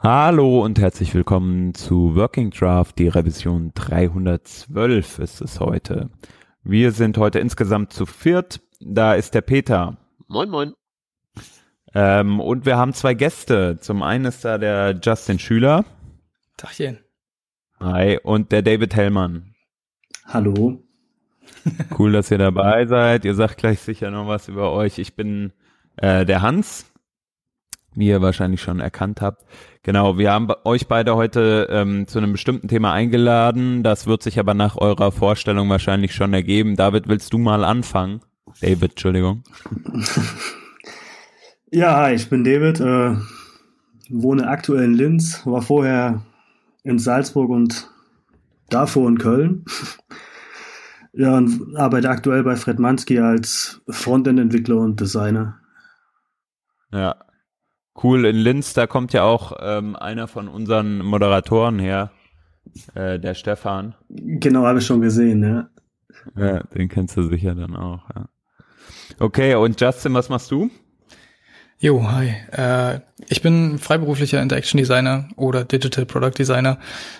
Hallo und herzlich willkommen zu Working Draft, die Revision 312 ist es heute. Wir sind heute insgesamt zu viert. Da ist der Peter. Moin, moin. Ähm, und wir haben zwei Gäste. Zum einen ist da der Justin Schüler. Tachchen. Hi. Und der David Hellmann. Hallo. Cool, dass ihr dabei seid. Ihr sagt gleich sicher noch was über euch. Ich bin äh, der Hans wie ihr wahrscheinlich schon erkannt habt. Genau, wir haben euch beide heute ähm, zu einem bestimmten Thema eingeladen. Das wird sich aber nach eurer Vorstellung wahrscheinlich schon ergeben. David, willst du mal anfangen? David, Entschuldigung. Ja, hi, ich bin David, äh, wohne aktuell in Linz, war vorher in Salzburg und davor in Köln. ja, und arbeite aktuell bei Fred Mansky als Frontend-Entwickler und Designer. Ja, Cool, in Linz, da kommt ja auch ähm, einer von unseren Moderatoren her, äh, der Stefan. Genau, habe ich schon gesehen, ja. Ja, den kennst du sicher dann auch, ja. Okay, und Justin, was machst du? Jo, hi. Äh, ich bin freiberuflicher Interaction Designer oder Digital Product Designer.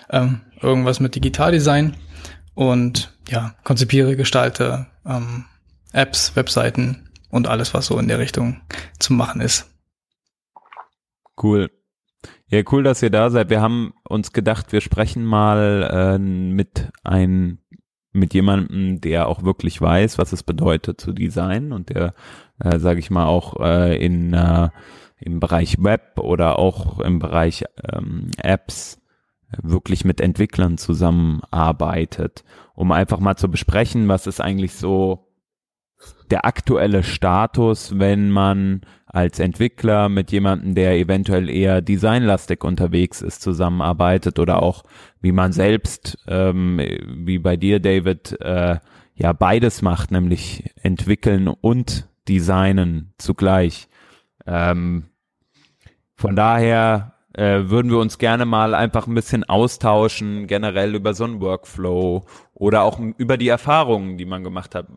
Ähm, irgendwas mit Digitaldesign und ja, konzipiere, gestalte ähm, Apps, Webseiten und alles, was so in der Richtung zu machen ist. Cool. Ja, cool, dass ihr da seid. Wir haben uns gedacht, wir sprechen mal äh, mit ein mit jemandem, der auch wirklich weiß, was es bedeutet zu designen und der, äh, sage ich mal, auch äh, in äh, im Bereich Web oder auch im Bereich ähm, Apps wirklich mit Entwicklern zusammenarbeitet, um einfach mal zu besprechen, was ist eigentlich so der aktuelle Status, wenn man als Entwickler mit jemandem, der eventuell eher designlastig unterwegs ist, zusammenarbeitet oder auch wie man selbst, ähm, wie bei dir, David, äh, ja beides macht, nämlich entwickeln und designen zugleich. Ähm, von daher äh, würden wir uns gerne mal einfach ein bisschen austauschen, generell über so einen Workflow oder auch über die Erfahrungen, die man gemacht hat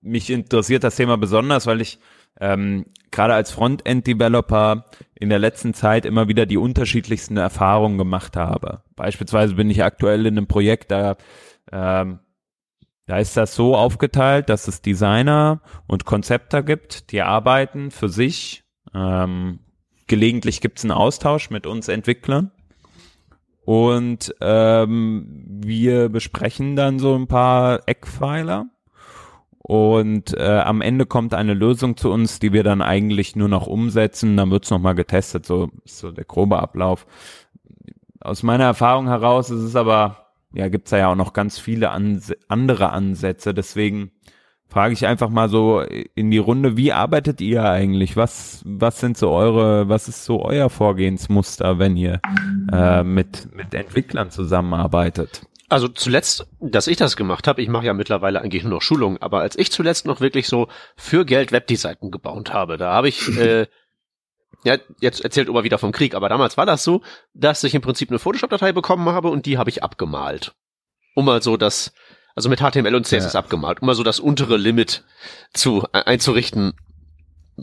mich interessiert das Thema besonders, weil ich ähm, gerade als Frontend-Developer in der letzten Zeit immer wieder die unterschiedlichsten Erfahrungen gemacht habe. Beispielsweise bin ich aktuell in einem Projekt, da, ähm, da ist das so aufgeteilt, dass es Designer und Konzepter gibt, die arbeiten für sich. Ähm, gelegentlich gibt es einen Austausch mit uns Entwicklern. Und ähm, wir besprechen dann so ein paar Eckpfeiler und äh, am Ende kommt eine Lösung zu uns, die wir dann eigentlich nur noch umsetzen. Dann wird's nochmal getestet, so so der grobe Ablauf. Aus meiner Erfahrung heraus ist es aber, ja, gibt's da ja auch noch ganz viele Ans andere Ansätze. Deswegen frage ich einfach mal so in die Runde, wie arbeitet ihr eigentlich? Was, was sind so eure, was ist so euer Vorgehensmuster, wenn ihr äh, mit, mit Entwicklern zusammenarbeitet? Also zuletzt, dass ich das gemacht habe, ich mache ja mittlerweile eigentlich nur noch Schulungen, aber als ich zuletzt noch wirklich so für Geld Webdesignen gebaut habe, da habe ich, äh, ja, jetzt erzählt Ober wieder vom Krieg, aber damals war das so, dass ich im Prinzip eine Photoshop-Datei bekommen habe und die habe ich abgemalt. Um mal so das, also mit HTML und CSS ja. abgemalt, um mal so das untere Limit zu einzurichten,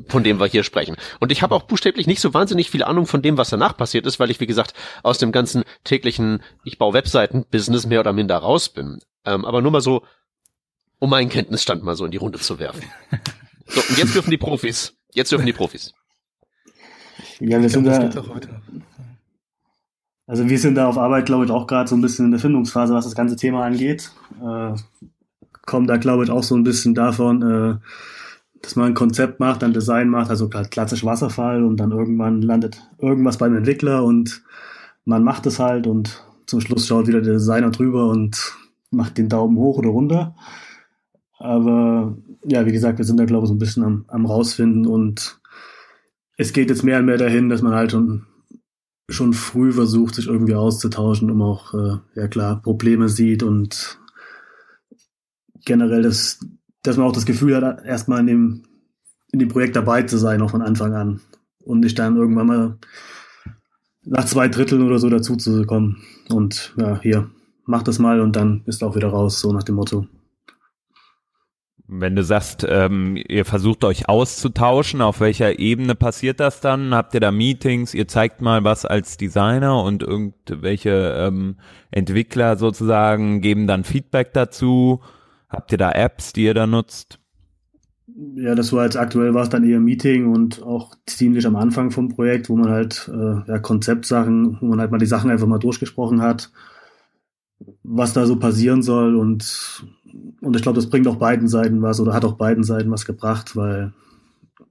von dem wir hier sprechen. Und ich habe auch buchstäblich nicht so wahnsinnig viel Ahnung von dem, was danach passiert ist, weil ich, wie gesagt, aus dem ganzen täglichen Ich baue Webseiten-Business mehr oder minder raus bin. Ähm, aber nur mal so, um meinen Kenntnisstand mal so in die Runde zu werfen. So, und jetzt dürfen die Profis. Jetzt dürfen die Profis. Ja, wir sind da. Also wir sind da auf Arbeit, glaube ich, auch gerade so ein bisschen in der Findungsphase, was das ganze Thema angeht. Äh, kommen da, glaube ich, auch so ein bisschen davon, äh, dass man ein Konzept macht, ein Design macht, also klassisch Wasserfall und dann irgendwann landet irgendwas beim Entwickler und man macht es halt und zum Schluss schaut wieder der Designer drüber und macht den Daumen hoch oder runter. Aber ja, wie gesagt, wir sind da glaube ich so ein bisschen am, am rausfinden und es geht jetzt mehr und mehr dahin, dass man halt schon, schon früh versucht, sich irgendwie auszutauschen, um auch, äh, ja klar, Probleme sieht und generell das, dass man auch das Gefühl hat, erstmal in dem, in dem Projekt dabei zu sein, auch von Anfang an. Und nicht dann irgendwann mal nach zwei Dritteln oder so dazu zu kommen. Und ja, hier, mach das mal und dann bist du auch wieder raus, so nach dem Motto. Wenn du sagst, ähm, ihr versucht euch auszutauschen, auf welcher Ebene passiert das dann? Habt ihr da Meetings? Ihr zeigt mal was als Designer und irgendwelche ähm, Entwickler sozusagen geben dann Feedback dazu? Habt ihr da Apps, die ihr da nutzt? Ja, das war jetzt aktuell war es dann eher Meeting und auch ziemlich am Anfang vom Projekt, wo man halt äh, ja, Konzeptsachen, wo man halt mal die Sachen einfach mal durchgesprochen hat, was da so passieren soll und und ich glaube, das bringt auch beiden Seiten was oder hat auch beiden Seiten was gebracht, weil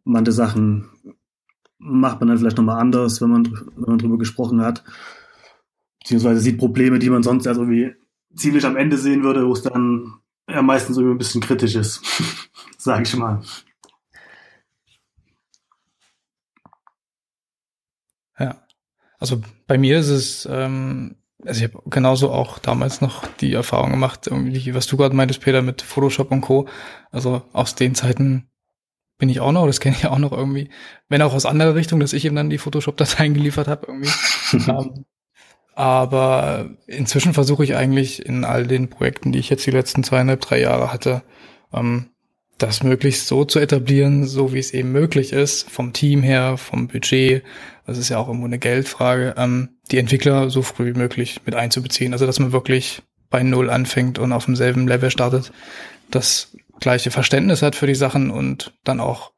manche Sachen macht man dann vielleicht nochmal anders, wenn man, wenn man drüber gesprochen hat. Beziehungsweise sieht Probleme, die man sonst erst irgendwie ziemlich am Ende sehen würde, wo es dann ja meistens irgendwie ein bisschen kritisch ist, sage ich mal. Ja, also bei mir ist es ähm, also ich habe genauso auch damals noch die Erfahrung gemacht, irgendwie, was du gerade meintest, Peter, mit Photoshop und Co. Also aus den Zeiten bin ich auch noch, das kenne ich auch noch irgendwie, wenn auch aus anderer Richtung, dass ich eben dann die Photoshop-Dateien geliefert habe irgendwie. um, ähm, aber inzwischen versuche ich eigentlich in all den Projekten, die ich jetzt die letzten zweieinhalb, drei Jahre hatte, ähm, das möglichst so zu etablieren, so wie es eben möglich ist, vom Team her, vom Budget, das ist ja auch irgendwo eine Geldfrage, ähm, die Entwickler so früh wie möglich mit einzubeziehen. Also dass man wirklich bei Null anfängt und auf demselben Level startet, das gleiche Verständnis hat für die Sachen und dann auch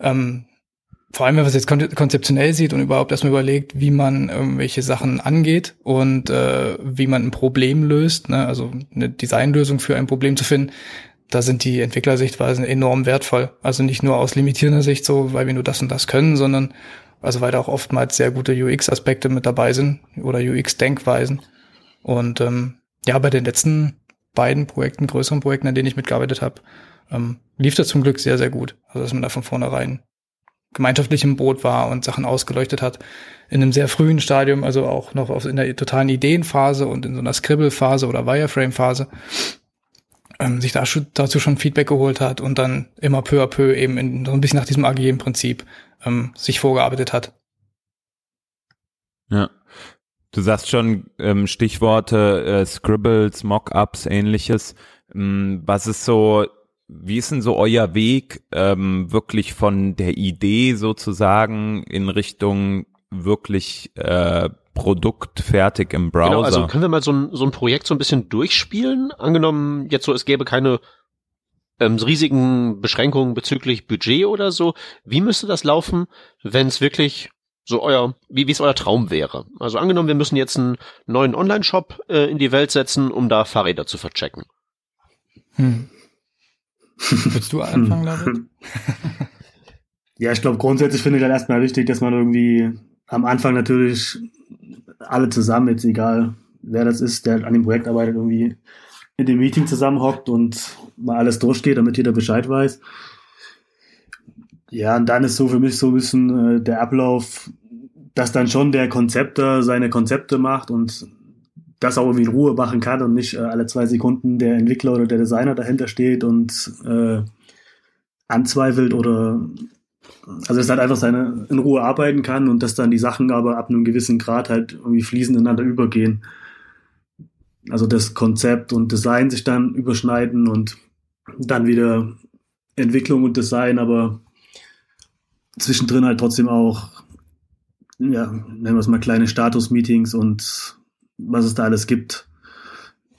ähm, vor allem, wenn man es jetzt konzeptionell sieht und überhaupt erstmal überlegt, wie man irgendwelche Sachen angeht und äh, wie man ein Problem löst, ne? also eine Designlösung für ein Problem zu finden, da sind die Entwicklersichtweisen enorm wertvoll. Also nicht nur aus limitierender Sicht so, weil wir nur das und das können, sondern also weil da auch oftmals sehr gute UX-Aspekte mit dabei sind oder UX-Denkweisen. Und ähm, ja, bei den letzten beiden Projekten, größeren Projekten, an denen ich mitgearbeitet habe, ähm, lief das zum Glück sehr, sehr gut. Also dass man da von vornherein gemeinschaftlich im Boot war und Sachen ausgeleuchtet hat. In einem sehr frühen Stadium, also auch noch in der totalen Ideenphase und in so einer Scribble-Phase oder Wireframe-Phase, ähm, sich da, dazu schon Feedback geholt hat und dann immer peu à peu eben in, so ein bisschen nach diesem agilen Prinzip ähm, sich vorgearbeitet hat. Ja. Du sagst schon ähm, Stichworte äh, Scribbles, Mockups, ähnliches. Ähm, was ist so, wie ist denn so euer Weg ähm, wirklich von der Idee sozusagen in Richtung wirklich äh, Produkt fertig im Browser? Genau, also können wir mal so ein, so ein Projekt so ein bisschen durchspielen? Angenommen jetzt so, es gäbe keine ähm, riesigen Beschränkungen bezüglich Budget oder so. Wie müsste das laufen, wenn es wirklich so euer, wie wie es euer Traum wäre? Also angenommen, wir müssen jetzt einen neuen Online-Shop äh, in die Welt setzen, um da Fahrräder zu verchecken. Hm. Willst du anfangen, David? ja, ich glaube, grundsätzlich finde ich dann erstmal wichtig, dass man irgendwie am Anfang natürlich alle zusammen, jetzt egal wer das ist, der an dem Projekt arbeitet, irgendwie in dem Meeting zusammenhockt und mal alles durchgeht, damit jeder Bescheid weiß. Ja, und dann ist so für mich so ein bisschen äh, der Ablauf, dass dann schon der Konzepter seine Konzepte macht und das auch irgendwie in Ruhe machen kann und nicht äh, alle zwei Sekunden der Entwickler oder der Designer dahinter steht und äh, anzweifelt oder also dass halt einfach seine in Ruhe arbeiten kann und dass dann die Sachen aber ab einem gewissen Grad halt irgendwie fließend ineinander übergehen. Also das Konzept und Design sich dann überschneiden und dann wieder Entwicklung und Design, aber zwischendrin halt trotzdem auch, ja, nennen wir es mal kleine Status-Meetings und was es da alles gibt,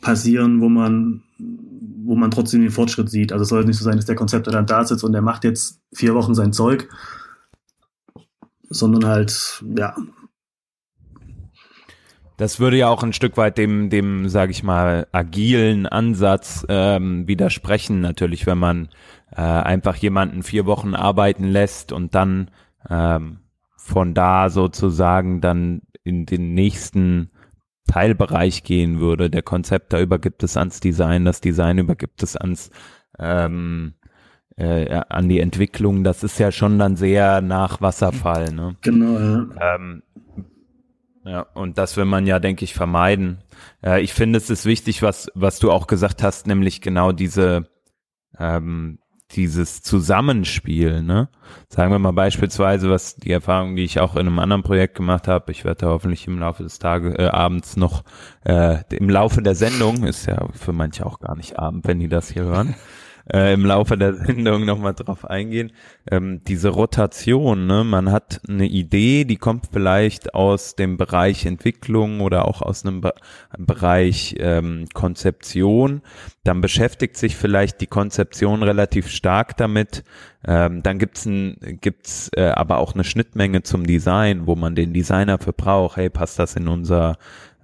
passieren, wo man, wo man trotzdem den Fortschritt sieht. Also es soll nicht so sein, dass der Konzepter dann da sitzt und der macht jetzt vier Wochen sein Zeug, sondern halt, ja, das würde ja auch ein Stück weit dem, dem, sage ich mal, agilen Ansatz ähm, widersprechen, natürlich, wenn man äh, einfach jemanden vier Wochen arbeiten lässt und dann ähm, von da sozusagen dann in den nächsten Teilbereich gehen würde. Der Konzepter übergibt es ans Design, das Design übergibt es ans ähm, äh, an die Entwicklung. Das ist ja schon dann sehr nach Wasserfall. Ne? Genau. Ja. Ähm, ja, und das will man ja, denke ich, vermeiden. Äh, ich finde, es ist wichtig, was, was du auch gesagt hast, nämlich genau diese, ähm, dieses Zusammenspiel, ne? Sagen wir mal beispielsweise, was die Erfahrung, die ich auch in einem anderen Projekt gemacht habe, ich werde hoffentlich im Laufe des Tages, äh, abends noch, äh, im Laufe der Sendung, ist ja für manche auch gar nicht Abend, wenn die das hier hören, äh, im Laufe der Sendung nochmal drauf eingehen. Ähm, diese Rotation, ne? man hat eine Idee, die kommt vielleicht aus dem Bereich Entwicklung oder auch aus einem Be Bereich ähm, Konzeption. Dann beschäftigt sich vielleicht die Konzeption relativ stark damit. Ähm, dann gibt's ein, gibt's äh, aber auch eine Schnittmenge zum Design, wo man den Designer für braucht. Hey, passt das in unser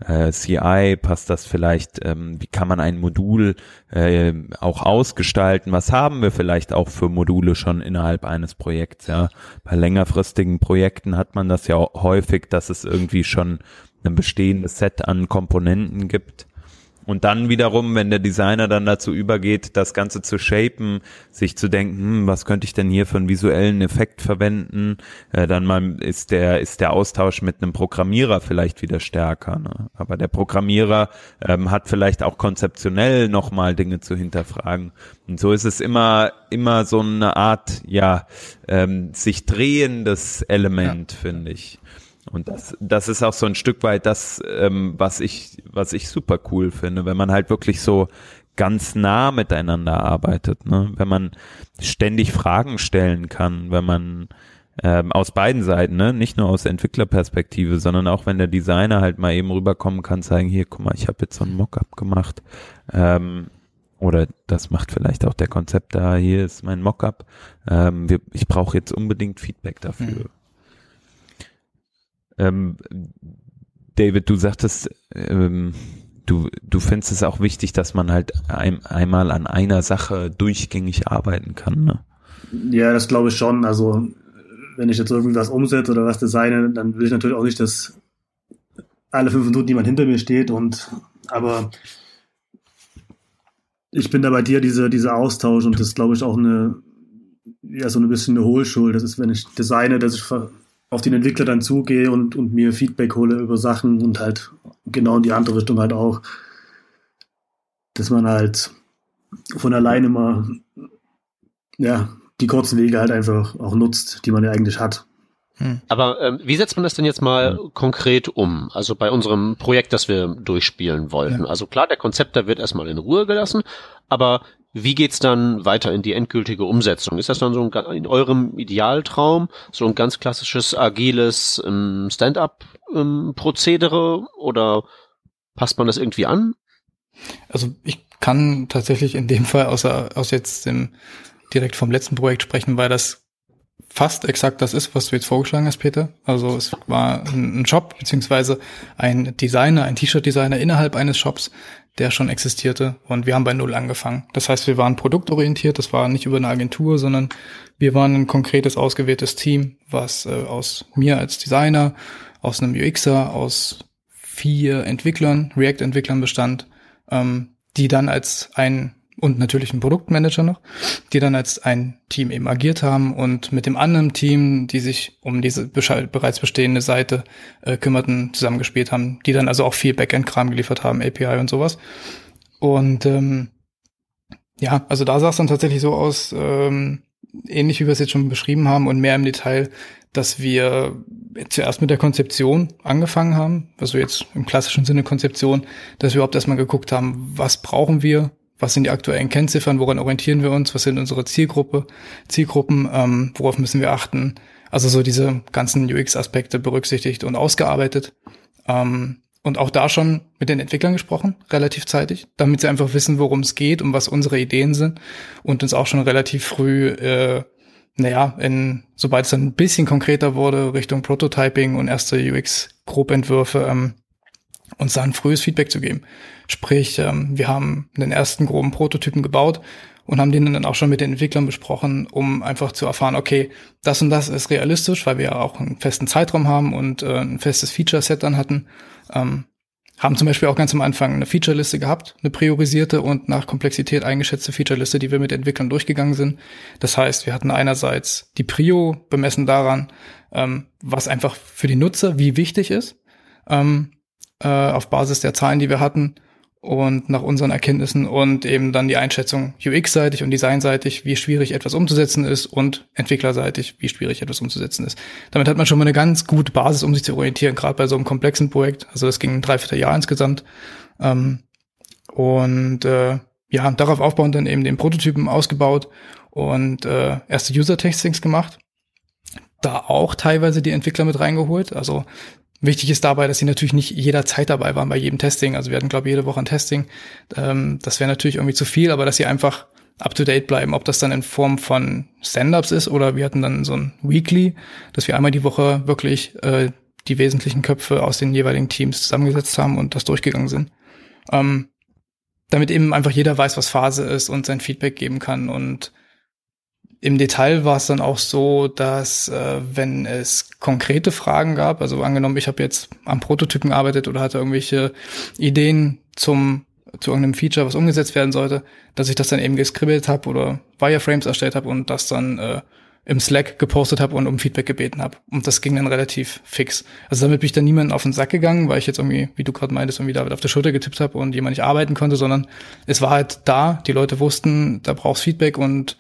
äh, CI, passt das vielleicht, ähm, wie kann man ein Modul äh, auch ausgestalten, was haben wir vielleicht auch für Module schon innerhalb eines Projekts, ja. Bei längerfristigen Projekten hat man das ja häufig, dass es irgendwie schon ein bestehendes Set an Komponenten gibt und dann wiederum, wenn der Designer dann dazu übergeht, das Ganze zu shapen, sich zu denken, hm, was könnte ich denn hier für einen visuellen Effekt verwenden, äh, dann mal ist der, ist der Austausch mit einem Programmierer vielleicht wieder stärker. Ne? Aber der Programmierer ähm, hat vielleicht auch konzeptionell nochmal Dinge zu hinterfragen. Und so ist es immer, immer so eine Art, ja, ähm, sich drehendes Element, ja. finde ich. Und das, das ist auch so ein Stück weit das, ähm, was ich, was ich super cool finde, wenn man halt wirklich so ganz nah miteinander arbeitet, ne? wenn man ständig Fragen stellen kann, wenn man ähm, aus beiden Seiten, ne? nicht nur aus Entwicklerperspektive, sondern auch wenn der Designer halt mal eben rüberkommen kann, sagen, hier, guck mal, ich habe jetzt so ein Mockup gemacht. Ähm, oder das macht vielleicht auch der Konzept da, hier ist mein Mockup. Ähm, wir, ich brauche jetzt unbedingt Feedback dafür. Mhm. Ähm, David, du sagtest, ähm, du, du findest es auch wichtig, dass man halt ein, einmal an einer Sache durchgängig arbeiten kann, ne? Ja, das glaube ich schon. Also, wenn ich jetzt irgendwie was umsetze oder was designe, dann will ich natürlich auch nicht, dass alle fünf Minuten jemand hinter mir steht und, aber ich bin da bei dir, diese, dieser Austausch und das glaube ich, auch eine, ja, so ein bisschen eine Hohlschuld. Das ist, wenn ich designe, dass ich auf den Entwickler dann zugehe und, und mir Feedback hole über Sachen und halt genau in die andere Richtung halt auch, dass man halt von alleine mal, ja, die kurzen Wege halt einfach auch nutzt, die man ja eigentlich hat. Hm. Aber ähm, wie setzt man das denn jetzt mal ja. konkret um? Also bei unserem Projekt, das wir durchspielen wollten. Ja. Also klar, der Konzepter wird erstmal in Ruhe gelassen, aber wie geht's dann weiter in die endgültige Umsetzung? Ist das dann so ein, in eurem Idealtraum so ein ganz klassisches agiles ähm, Stand-up-Prozedere ähm, oder passt man das irgendwie an? Also ich kann tatsächlich in dem Fall außer aus jetzt dem direkt vom letzten Projekt sprechen, weil das fast exakt das ist, was du jetzt vorgeschlagen hast, Peter. Also es war ein Shop beziehungsweise ein Designer, ein T-Shirt-Designer innerhalb eines Shops, der schon existierte und wir haben bei Null angefangen. Das heißt, wir waren produktorientiert, das war nicht über eine Agentur, sondern wir waren ein konkretes ausgewähltes Team, was äh, aus mir als Designer, aus einem UXer, aus vier Entwicklern, React-Entwicklern bestand, ähm, die dann als ein und natürlich ein Produktmanager noch, die dann als ein Team eben agiert haben und mit dem anderen Team, die sich um diese bereits bestehende Seite äh, kümmerten, zusammengespielt haben, die dann also auch viel Backend-Kram geliefert haben, API und sowas. Und ähm, ja, also da sah es dann tatsächlich so aus, ähm, ähnlich wie wir es jetzt schon beschrieben haben und mehr im Detail, dass wir zuerst mit der Konzeption angefangen haben, also jetzt im klassischen Sinne Konzeption, dass wir überhaupt erstmal geguckt haben, was brauchen wir, was sind die aktuellen Kennziffern, woran orientieren wir uns, was sind unsere Zielgruppe, Zielgruppen, ähm, worauf müssen wir achten. Also so diese ganzen UX-Aspekte berücksichtigt und ausgearbeitet. Ähm, und auch da schon mit den Entwicklern gesprochen, relativ zeitig, damit sie einfach wissen, worum es geht und was unsere Ideen sind und uns auch schon relativ früh, äh, naja, in, sobald es dann ein bisschen konkreter wurde, Richtung Prototyping und erste UX-Grobentwürfe, ähm, uns dann frühes Feedback zu geben. Sprich, ähm, wir haben den ersten groben Prototypen gebaut und haben den dann auch schon mit den Entwicklern besprochen, um einfach zu erfahren, okay, das und das ist realistisch, weil wir ja auch einen festen Zeitraum haben und äh, ein festes Feature-Set dann hatten. Ähm, haben zum Beispiel auch ganz am Anfang eine Feature-Liste gehabt, eine priorisierte und nach Komplexität eingeschätzte Feature-Liste, die wir mit Entwicklern durchgegangen sind. Das heißt, wir hatten einerseits die Prio bemessen daran, ähm, was einfach für die Nutzer wie wichtig ist. Ähm, äh, auf Basis der Zahlen, die wir hatten und nach unseren Erkenntnissen und eben dann die Einschätzung UX-seitig und designseitig, wie schwierig etwas umzusetzen ist und entwicklerseitig, wie schwierig etwas umzusetzen ist. Damit hat man schon mal eine ganz gute Basis, um sich zu orientieren, gerade bei so einem komplexen Projekt. Also das ging ein Dreivierteljahr insgesamt. Ähm, und äh, ja, darauf aufbauend dann eben den Prototypen ausgebaut und äh, erste User-Testings gemacht. Da auch teilweise die Entwickler mit reingeholt. Also wichtig ist dabei, dass sie natürlich nicht jederzeit dabei waren bei jedem Testing. Also wir hatten, glaube ich, jede Woche ein Testing. Ähm, das wäre natürlich irgendwie zu viel, aber dass sie einfach up-to-date bleiben, ob das dann in Form von Stand-ups ist oder wir hatten dann so ein Weekly, dass wir einmal die Woche wirklich äh, die wesentlichen Köpfe aus den jeweiligen Teams zusammengesetzt haben und das durchgegangen sind. Ähm, damit eben einfach jeder weiß, was Phase ist und sein Feedback geben kann. Und im Detail war es dann auch so, dass äh, wenn es konkrete Fragen gab, also angenommen, ich habe jetzt am Prototypen gearbeitet oder hatte irgendwelche Ideen zum zu irgendeinem Feature, was umgesetzt werden sollte, dass ich das dann eben geskribbelt habe oder Wireframes erstellt habe und das dann äh, im Slack gepostet habe und um Feedback gebeten habe. Und das ging dann relativ fix. Also damit bin ich dann niemanden auf den Sack gegangen, weil ich jetzt irgendwie, wie du gerade meintest, irgendwie David auf der Schulter getippt habe und jemand nicht arbeiten konnte, sondern es war halt da, die Leute wussten, da brauchst Feedback und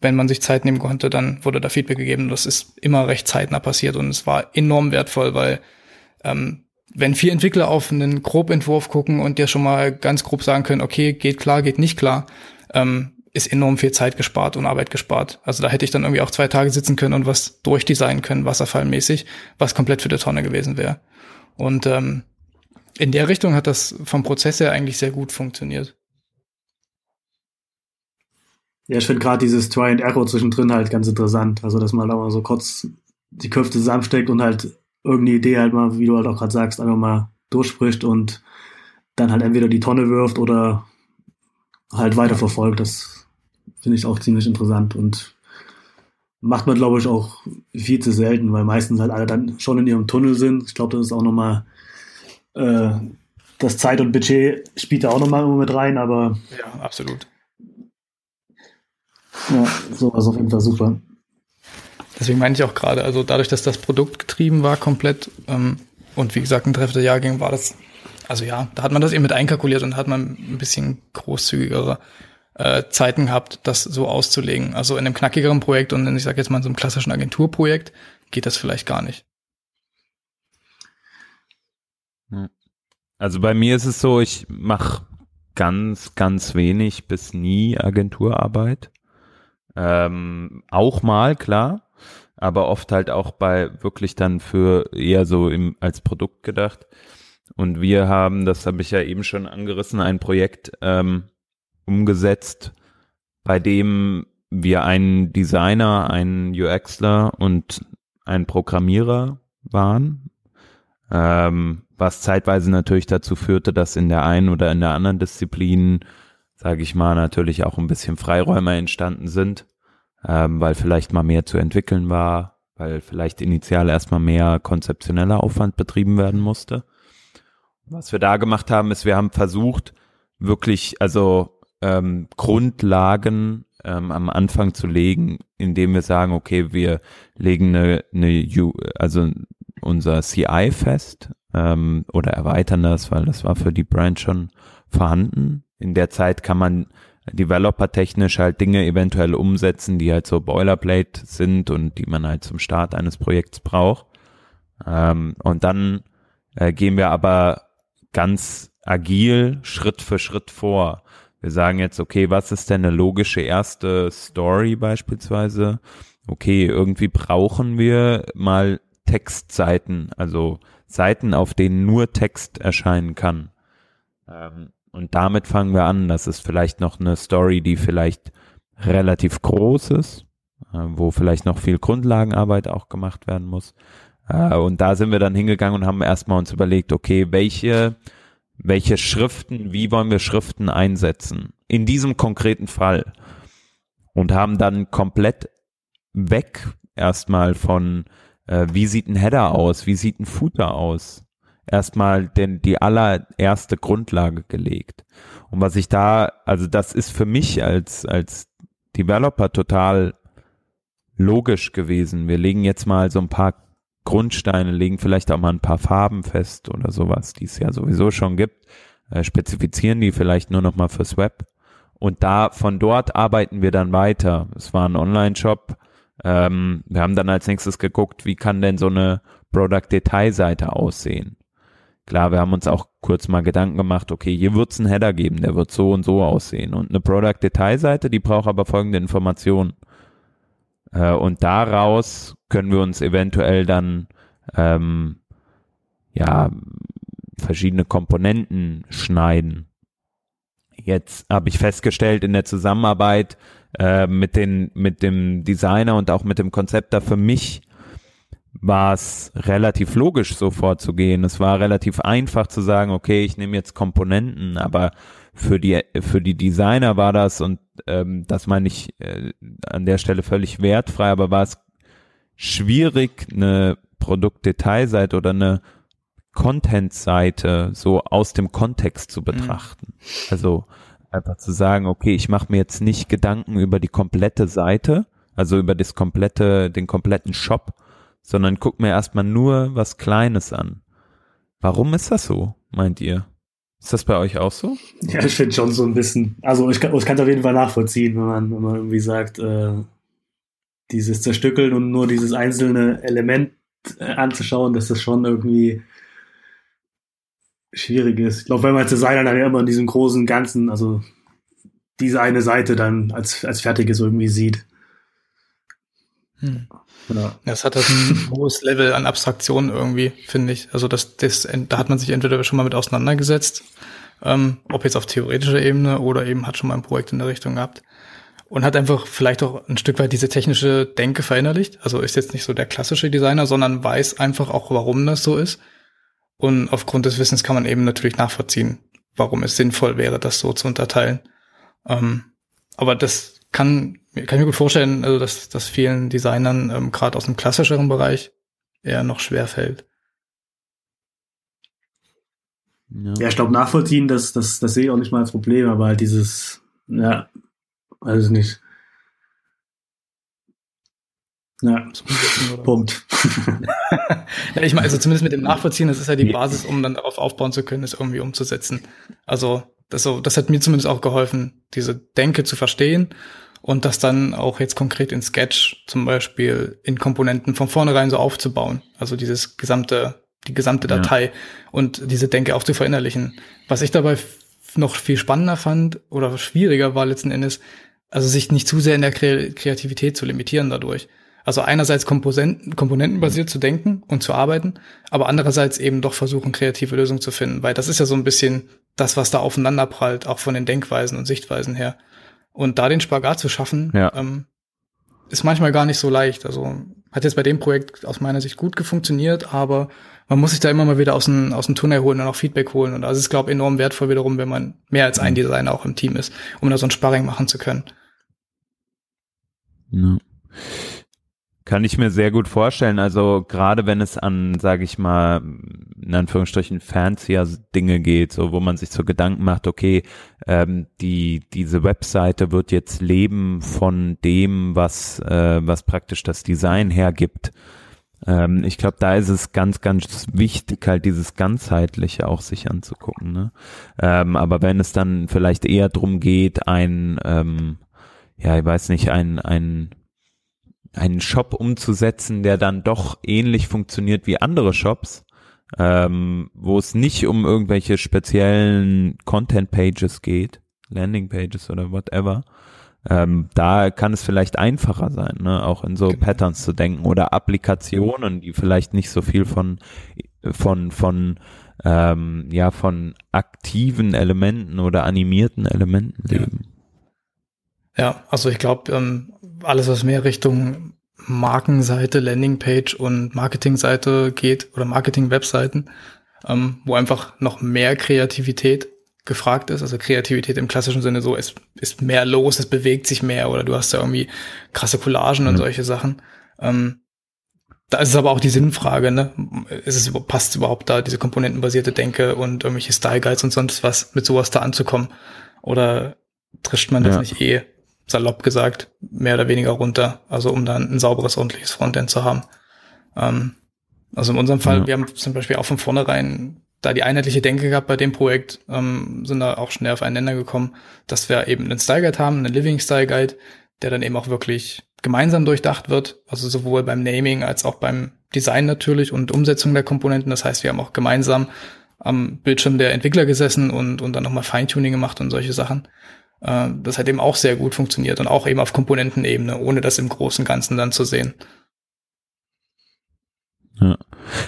wenn man sich Zeit nehmen konnte, dann wurde da Feedback gegeben. Das ist immer recht zeitnah passiert und es war enorm wertvoll, weil ähm, wenn vier Entwickler auf einen Grobentwurf gucken und dir schon mal ganz grob sagen können, okay, geht klar, geht nicht klar, ähm, ist enorm viel Zeit gespart und Arbeit gespart. Also da hätte ich dann irgendwie auch zwei Tage sitzen können und was durchdesignen können, wasserfallmäßig, was komplett für die Tonne gewesen wäre. Und ähm, in der Richtung hat das vom Prozess her eigentlich sehr gut funktioniert. Ja, ich finde gerade dieses Try and Error zwischendrin halt ganz interessant. Also, dass man da mal so kurz die Köpfe zusammensteckt und halt irgendeine Idee halt mal, wie du halt auch gerade sagst, einfach mal durchspricht und dann halt entweder die Tonne wirft oder halt weiterverfolgt. Das finde ich auch ziemlich interessant und macht man, glaube ich, auch viel zu selten, weil meistens halt alle dann schon in ihrem Tunnel sind. Ich glaube, das ist auch nochmal, äh, das Zeit und Budget spielt da auch nochmal mit rein, aber. Ja, absolut. Ja, sowas auf jeden Fall super. Deswegen meine ich auch gerade, also dadurch, dass das Produkt getrieben war komplett ähm, und wie gesagt ein treffender Jahrgang war das, also ja, da hat man das eben mit einkalkuliert und hat man ein bisschen großzügigere äh, Zeiten gehabt, das so auszulegen. Also in einem knackigeren Projekt und in, ich sage jetzt mal in so einem klassischen Agenturprojekt geht das vielleicht gar nicht. Also bei mir ist es so, ich mache ganz, ganz wenig bis nie Agenturarbeit. Ähm, auch mal, klar aber oft halt auch bei wirklich dann für eher so im, als Produkt gedacht. Und wir haben, das habe ich ja eben schon angerissen, ein Projekt ähm, umgesetzt, bei dem wir einen Designer, einen UXler und einen Programmierer waren, ähm, was zeitweise natürlich dazu führte, dass in der einen oder in der anderen Disziplin, sage ich mal, natürlich auch ein bisschen Freiräume entstanden sind ähm, weil vielleicht mal mehr zu entwickeln war, weil vielleicht initial erstmal mehr konzeptioneller Aufwand betrieben werden musste. Was wir da gemacht haben, ist, wir haben versucht, wirklich, also ähm, Grundlagen ähm, am Anfang zu legen, indem wir sagen, okay, wir legen eine, eine U, also unser CI fest ähm, oder erweitern das, weil das war für die Brand schon vorhanden. In der Zeit kann man developer-technisch halt Dinge eventuell umsetzen, die halt so Boilerplate sind und die man halt zum Start eines Projekts braucht. Ähm, und dann äh, gehen wir aber ganz agil Schritt für Schritt vor. Wir sagen jetzt, okay, was ist denn eine logische erste Story beispielsweise? Okay, irgendwie brauchen wir mal Textseiten, also Seiten, auf denen nur Text erscheinen kann. Ähm, und damit fangen wir an. Das ist vielleicht noch eine Story, die vielleicht relativ groß ist, äh, wo vielleicht noch viel Grundlagenarbeit auch gemacht werden muss. Äh, und da sind wir dann hingegangen und haben erstmal uns überlegt, okay, welche, welche Schriften, wie wollen wir Schriften einsetzen? In diesem konkreten Fall. Und haben dann komplett weg erstmal von, äh, wie sieht ein Header aus? Wie sieht ein Footer aus? erstmal denn die allererste Grundlage gelegt. Und was ich da, also das ist für mich als, als Developer total logisch gewesen. Wir legen jetzt mal so ein paar Grundsteine, legen vielleicht auch mal ein paar Farben fest oder sowas, die es ja sowieso schon gibt, äh, spezifizieren die vielleicht nur noch mal fürs Web. Und da, von dort arbeiten wir dann weiter. Es war ein Online-Shop. Ähm, wir haben dann als nächstes geguckt, wie kann denn so eine Product-Detail-Seite aussehen? klar, wir haben uns auch kurz mal Gedanken gemacht, okay, hier wird es einen Header geben, der wird so und so aussehen. Und eine Product-Detailseite, die braucht aber folgende Informationen. Äh, und daraus können wir uns eventuell dann ähm, ja verschiedene Komponenten schneiden. Jetzt habe ich festgestellt in der Zusammenarbeit äh, mit den mit dem Designer und auch mit dem Konzepter für mich war es relativ logisch so vorzugehen. Es war relativ einfach zu sagen, okay, ich nehme jetzt Komponenten, aber für die für die Designer war das und ähm, das meine ich äh, an der Stelle völlig wertfrei, aber war es schwierig, eine Produktdetailseite oder eine Content-Seite so aus dem Kontext zu mhm. betrachten. Mhm. Also einfach zu sagen, okay, ich mache mir jetzt nicht Gedanken über die komplette Seite, also über das komplette, den kompletten Shop, sondern guck mir erstmal nur was Kleines an. Warum ist das so, meint ihr? Ist das bei euch auch so? Ja, ich finde schon so ein bisschen. Also ich kann es auf jeden Fall nachvollziehen, wenn man, wenn man irgendwie sagt, äh, dieses Zerstückeln und nur dieses einzelne Element äh, anzuschauen, dass das schon irgendwie schwierig ist. Ich glaube, wenn man als Designer dann ja immer in diesem großen Ganzen, also diese eine Seite dann als, als fertiges irgendwie sieht. Hm. Ja. Das hat das ein hohes Level an Abstraktion irgendwie, finde ich. Also das, das, da hat man sich entweder schon mal mit auseinandergesetzt, ähm, ob jetzt auf theoretischer Ebene oder eben hat schon mal ein Projekt in der Richtung gehabt und hat einfach vielleicht auch ein Stück weit diese technische Denke verinnerlicht. Also ist jetzt nicht so der klassische Designer, sondern weiß einfach auch, warum das so ist. Und aufgrund des Wissens kann man eben natürlich nachvollziehen, warum es sinnvoll wäre, das so zu unterteilen. Ähm, aber das kann kann ich mir gut vorstellen, also dass das vielen Designern ähm, gerade aus dem klassischeren Bereich eher noch schwer fällt. Ja, ja ich glaube nachvollziehen, das, das, das sehe ich auch nicht mal als Problem, aber halt dieses, ja, weiß ich nicht. Ja, Punkt. ja, ich meine, also zumindest mit dem Nachvollziehen, das ist ja die Basis, um dann darauf aufbauen zu können, es irgendwie umzusetzen. Also das, so, das hat mir zumindest auch geholfen, diese Denke zu verstehen und das dann auch jetzt konkret in Sketch zum Beispiel in Komponenten von vornherein so aufzubauen. Also dieses gesamte, die gesamte Datei ja. und diese Denke auch zu verinnerlichen. Was ich dabei noch viel spannender fand oder schwieriger war letzten Endes, also sich nicht zu sehr in der Kreativität zu limitieren dadurch. Also einerseits Komponenten, komponentenbasiert zu denken und zu arbeiten, aber andererseits eben doch versuchen, kreative Lösungen zu finden, weil das ist ja so ein bisschen das, was da aufeinander prallt, auch von den Denkweisen und Sichtweisen her. Und da den Spagat zu schaffen, ja. ähm, ist manchmal gar nicht so leicht. Also hat jetzt bei dem Projekt aus meiner Sicht gut funktioniert, aber man muss sich da immer mal wieder aus dem, aus dem Tunnel holen und auch Feedback holen. Und das ist, glaube ich, enorm wertvoll wiederum, wenn man mehr als ein Designer auch im Team ist, um da so ein Sparring machen zu können. Ja. Kann ich mir sehr gut vorstellen. Also gerade wenn es an, sage ich mal, in Anführungsstrichen fancier Dinge geht, so wo man sich so Gedanken macht, okay, ähm, die diese Webseite wird jetzt leben von dem, was äh, was praktisch das Design hergibt. Ähm, ich glaube, da ist es ganz, ganz wichtig, halt dieses ganzheitliche auch sich anzugucken. Ne? Ähm, aber wenn es dann vielleicht eher drum geht, ein ähm, ja, ich weiß nicht, ein ein einen Shop umzusetzen, der dann doch ähnlich funktioniert wie andere Shops, ähm, wo es nicht um irgendwelche speziellen Content-Pages geht, Landing-Pages oder whatever. Ähm, da kann es vielleicht einfacher sein, ne? auch in so genau. Patterns zu denken oder Applikationen, die vielleicht nicht so viel von von von ähm, ja von aktiven Elementen oder animierten Elementen leben. Ja, ja also ich glaube, ähm, alles, was mehr Richtung Markenseite, Landingpage und Marketingseite geht oder Marketing-Webseiten, ähm, wo einfach noch mehr Kreativität gefragt ist. Also Kreativität im klassischen Sinne so, es ist mehr los, es bewegt sich mehr oder du hast da irgendwie krasse Collagen mhm. und solche Sachen. Ähm, da ist es aber auch die Sinnfrage, ne? Ist es, passt überhaupt da diese komponentenbasierte Denke und irgendwelche Style Guides und sonst was mit sowas da anzukommen? Oder trischt man das ja. nicht eh salopp gesagt, mehr oder weniger runter, also um dann ein sauberes, ordentliches Frontend zu haben. Ähm, also in unserem Fall, ja. wir haben zum Beispiel auch von vornherein da die einheitliche Denke gehabt bei dem Projekt, ähm, sind da auch schnell auf einen Nenner gekommen, dass wir eben einen Style Guide haben, einen Living Style Guide, der dann eben auch wirklich gemeinsam durchdacht wird, also sowohl beim Naming als auch beim Design natürlich und Umsetzung der Komponenten. Das heißt, wir haben auch gemeinsam am Bildschirm der Entwickler gesessen und, und dann nochmal Feintuning gemacht und solche Sachen. Äh, das hat eben auch sehr gut funktioniert und auch eben auf Komponentenebene, ohne das im großen Ganzen dann zu sehen. Ja.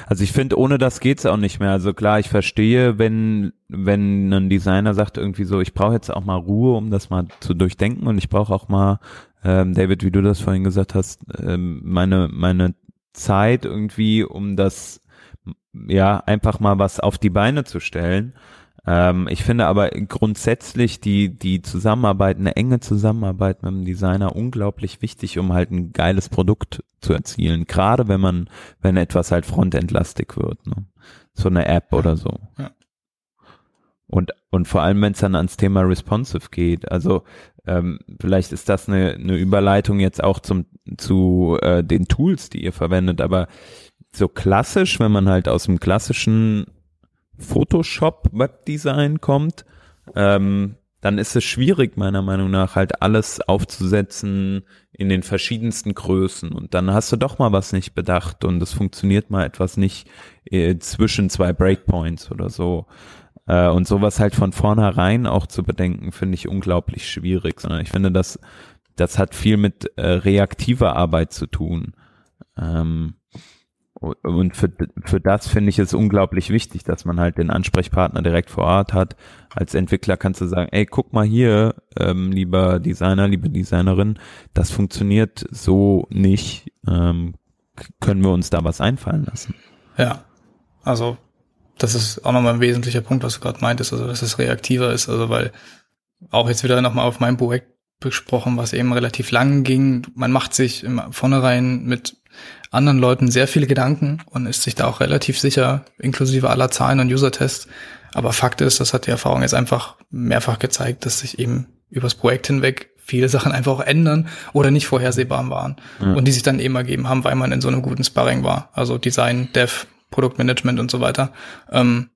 Also ich finde, ohne das geht's auch nicht mehr. Also klar, ich verstehe, wenn wenn ein Designer sagt irgendwie so, ich brauche jetzt auch mal Ruhe, um das mal zu durchdenken und ich brauche auch mal, ähm, David, wie du das vorhin gesagt hast, ähm, meine meine Zeit irgendwie, um das ja einfach mal was auf die Beine zu stellen. Ähm, ich finde aber grundsätzlich die, die Zusammenarbeit, eine enge Zusammenarbeit mit dem Designer unglaublich wichtig, um halt ein geiles Produkt zu erzielen. Gerade wenn man, wenn etwas halt frontendlastig wird, ne? So eine App oder so. Ja. Und, und vor allem, wenn es dann ans Thema responsive geht. Also ähm, vielleicht ist das eine, eine Überleitung jetzt auch zum, zu äh, den Tools, die ihr verwendet, aber so klassisch, wenn man halt aus dem klassischen Photoshop Webdesign kommt, ähm, dann ist es schwierig, meiner Meinung nach, halt alles aufzusetzen in den verschiedensten Größen. Und dann hast du doch mal was nicht bedacht und es funktioniert mal etwas nicht äh, zwischen zwei Breakpoints oder so. Äh, und sowas halt von vornherein auch zu bedenken, finde ich unglaublich schwierig, sondern ich finde, das, das hat viel mit äh, reaktiver Arbeit zu tun. Ähm, und für, für das finde ich es unglaublich wichtig, dass man halt den Ansprechpartner direkt vor Ort hat. Als Entwickler kannst du sagen, ey, guck mal hier, ähm, lieber Designer, liebe Designerin, das funktioniert so nicht. Ähm, können wir uns da was einfallen lassen? Ja, also das ist auch nochmal ein wesentlicher Punkt, was du gerade meintest, also dass es reaktiver ist, also weil auch jetzt wieder nochmal auf mein Projekt besprochen, was eben relativ lang ging. Man macht sich im Vornherein mit anderen Leuten sehr viele Gedanken und ist sich da auch relativ sicher, inklusive aller Zahlen und User-Tests. Aber Fakt ist, das hat die Erfahrung jetzt einfach mehrfach gezeigt, dass sich eben übers Projekt hinweg viele Sachen einfach auch ändern oder nicht vorhersehbar waren ja. und die sich dann eben ergeben haben, weil man in so einem guten Sparring war. Also Design, Dev, Produktmanagement und so weiter. Ähm,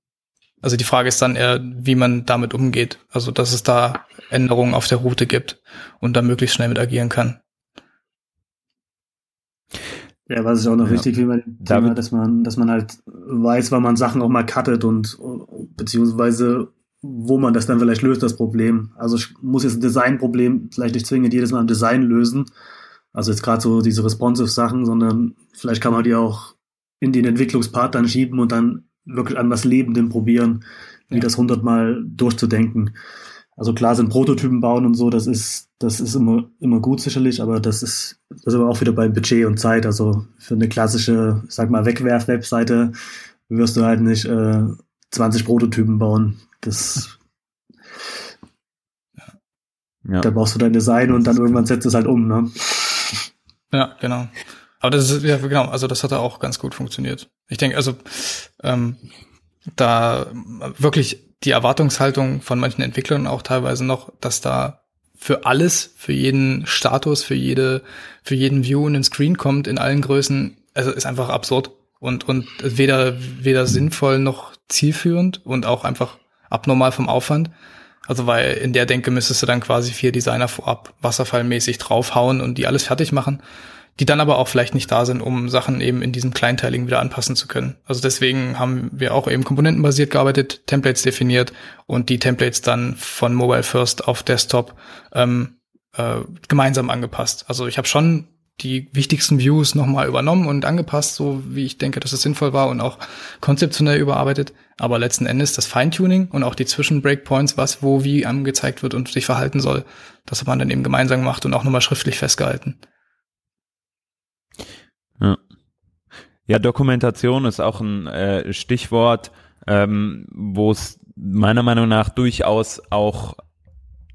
also die Frage ist dann eher, wie man damit umgeht. Also dass es da Änderungen auf der Route gibt und da möglichst schnell mit agieren kann. Ja, was ist auch noch ja. wichtig finde Thema, dass man, dass man halt weiß, wann man Sachen auch mal cuttet und beziehungsweise wo man das dann vielleicht löst, das Problem. Also ich muss jetzt ein Designproblem vielleicht nicht zwingend jedes Mal im Design lösen. Also jetzt gerade so diese responsive Sachen, sondern vielleicht kann man die auch in den Entwicklungspart dann schieben und dann wirklich an was Lebendem probieren, wie ja. das hundertmal durchzudenken. Also klar sind Prototypen bauen und so, das ist, das ist immer, immer gut sicherlich, aber das ist, das ist aber auch wieder bei Budget und Zeit. Also für eine klassische, sag mal, Wegwerf-Webseite wirst du halt nicht äh, 20 Prototypen bauen. Das, ja. da brauchst du dein Design und dann irgendwann setzt es halt um, ne? Ja, genau. Aber das ist, ja, genau, also das hat auch ganz gut funktioniert. Ich denke, also, ähm, da wirklich die Erwartungshaltung von manchen Entwicklern auch teilweise noch, dass da für alles, für jeden Status, für jede, für jeden View in den Screen kommt in allen Größen, also ist einfach absurd und, und weder, weder sinnvoll noch zielführend und auch einfach abnormal vom Aufwand. Also weil in der Denke müsstest du dann quasi vier Designer vorab wasserfallmäßig draufhauen und die alles fertig machen die dann aber auch vielleicht nicht da sind, um Sachen eben in diesem Kleinteiligen wieder anpassen zu können. Also deswegen haben wir auch eben komponentenbasiert gearbeitet, Templates definiert und die Templates dann von Mobile First auf Desktop ähm, äh, gemeinsam angepasst. Also ich habe schon die wichtigsten Views nochmal übernommen und angepasst, so wie ich denke, dass es sinnvoll war und auch konzeptionell überarbeitet. Aber letzten Endes das Feintuning und auch die Zwischenbreakpoints, was wo wie angezeigt wird und sich verhalten soll, das hat man dann eben gemeinsam gemacht und auch nochmal schriftlich festgehalten. Ja, Dokumentation ist auch ein äh, Stichwort, ähm, wo es meiner Meinung nach durchaus auch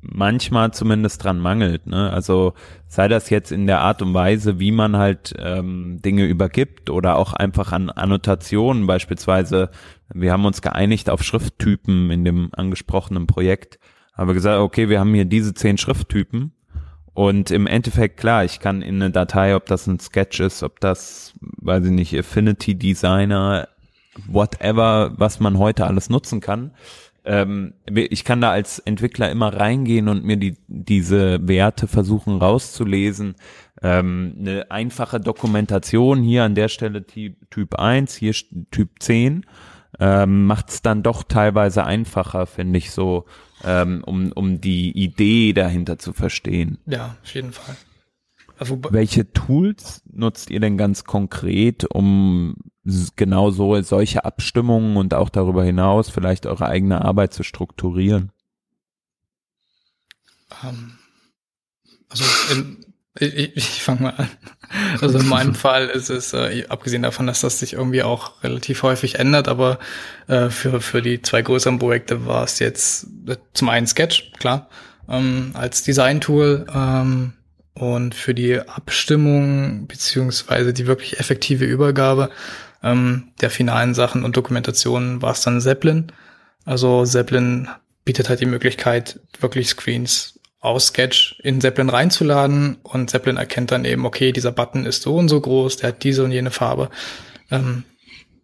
manchmal zumindest dran mangelt. Ne? Also sei das jetzt in der Art und Weise, wie man halt ähm, Dinge übergibt oder auch einfach an Annotationen beispielsweise. Wir haben uns geeinigt auf Schrifttypen in dem angesprochenen Projekt. Aber gesagt, okay, wir haben hier diese zehn Schrifttypen und im Endeffekt, klar, ich kann in eine Datei, ob das ein Sketch ist, ob das, weiß ich nicht, Affinity Designer, whatever, was man heute alles nutzen kann. Ähm, ich kann da als Entwickler immer reingehen und mir die, diese Werte versuchen rauszulesen. Ähm, eine einfache Dokumentation hier an der Stelle Typ, typ 1, hier Typ 10 ähm, macht es dann doch teilweise einfacher, finde ich so, ähm, um, um die Idee dahinter zu verstehen. Ja, auf jeden Fall. Also, Welche Tools nutzt ihr denn ganz konkret, um genau so solche Abstimmungen und auch darüber hinaus vielleicht eure eigene Arbeit zu strukturieren? Ähm, also in, ich, ich fange mal an. Also in meinem Fall ist es, äh, abgesehen davon, dass das sich irgendwie auch relativ häufig ändert, aber äh, für, für die zwei größeren Projekte war es jetzt äh, zum einen Sketch, klar, ähm, als Design-Tool, ähm, und für die Abstimmung beziehungsweise die wirklich effektive Übergabe ähm, der finalen Sachen und Dokumentationen war es dann Zeppelin. Also Zeppelin bietet halt die Möglichkeit, wirklich Screens aus Sketch in Zeppelin reinzuladen und Zeppelin erkennt dann eben, okay, dieser Button ist so und so groß, der hat diese und jene Farbe. Ähm,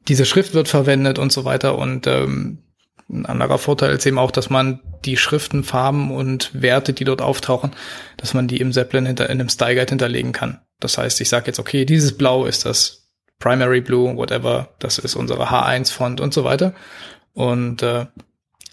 diese Schrift wird verwendet und so weiter und ähm, ein anderer Vorteil ist eben auch, dass man die Schriften, Farben und Werte, die dort auftauchen, dass man die im Zeppelin hinter, in einem Style Guide hinterlegen kann. Das heißt, ich sage jetzt, okay, dieses Blau ist das Primary Blue, whatever, das ist unsere H1-Font und so weiter. Und äh,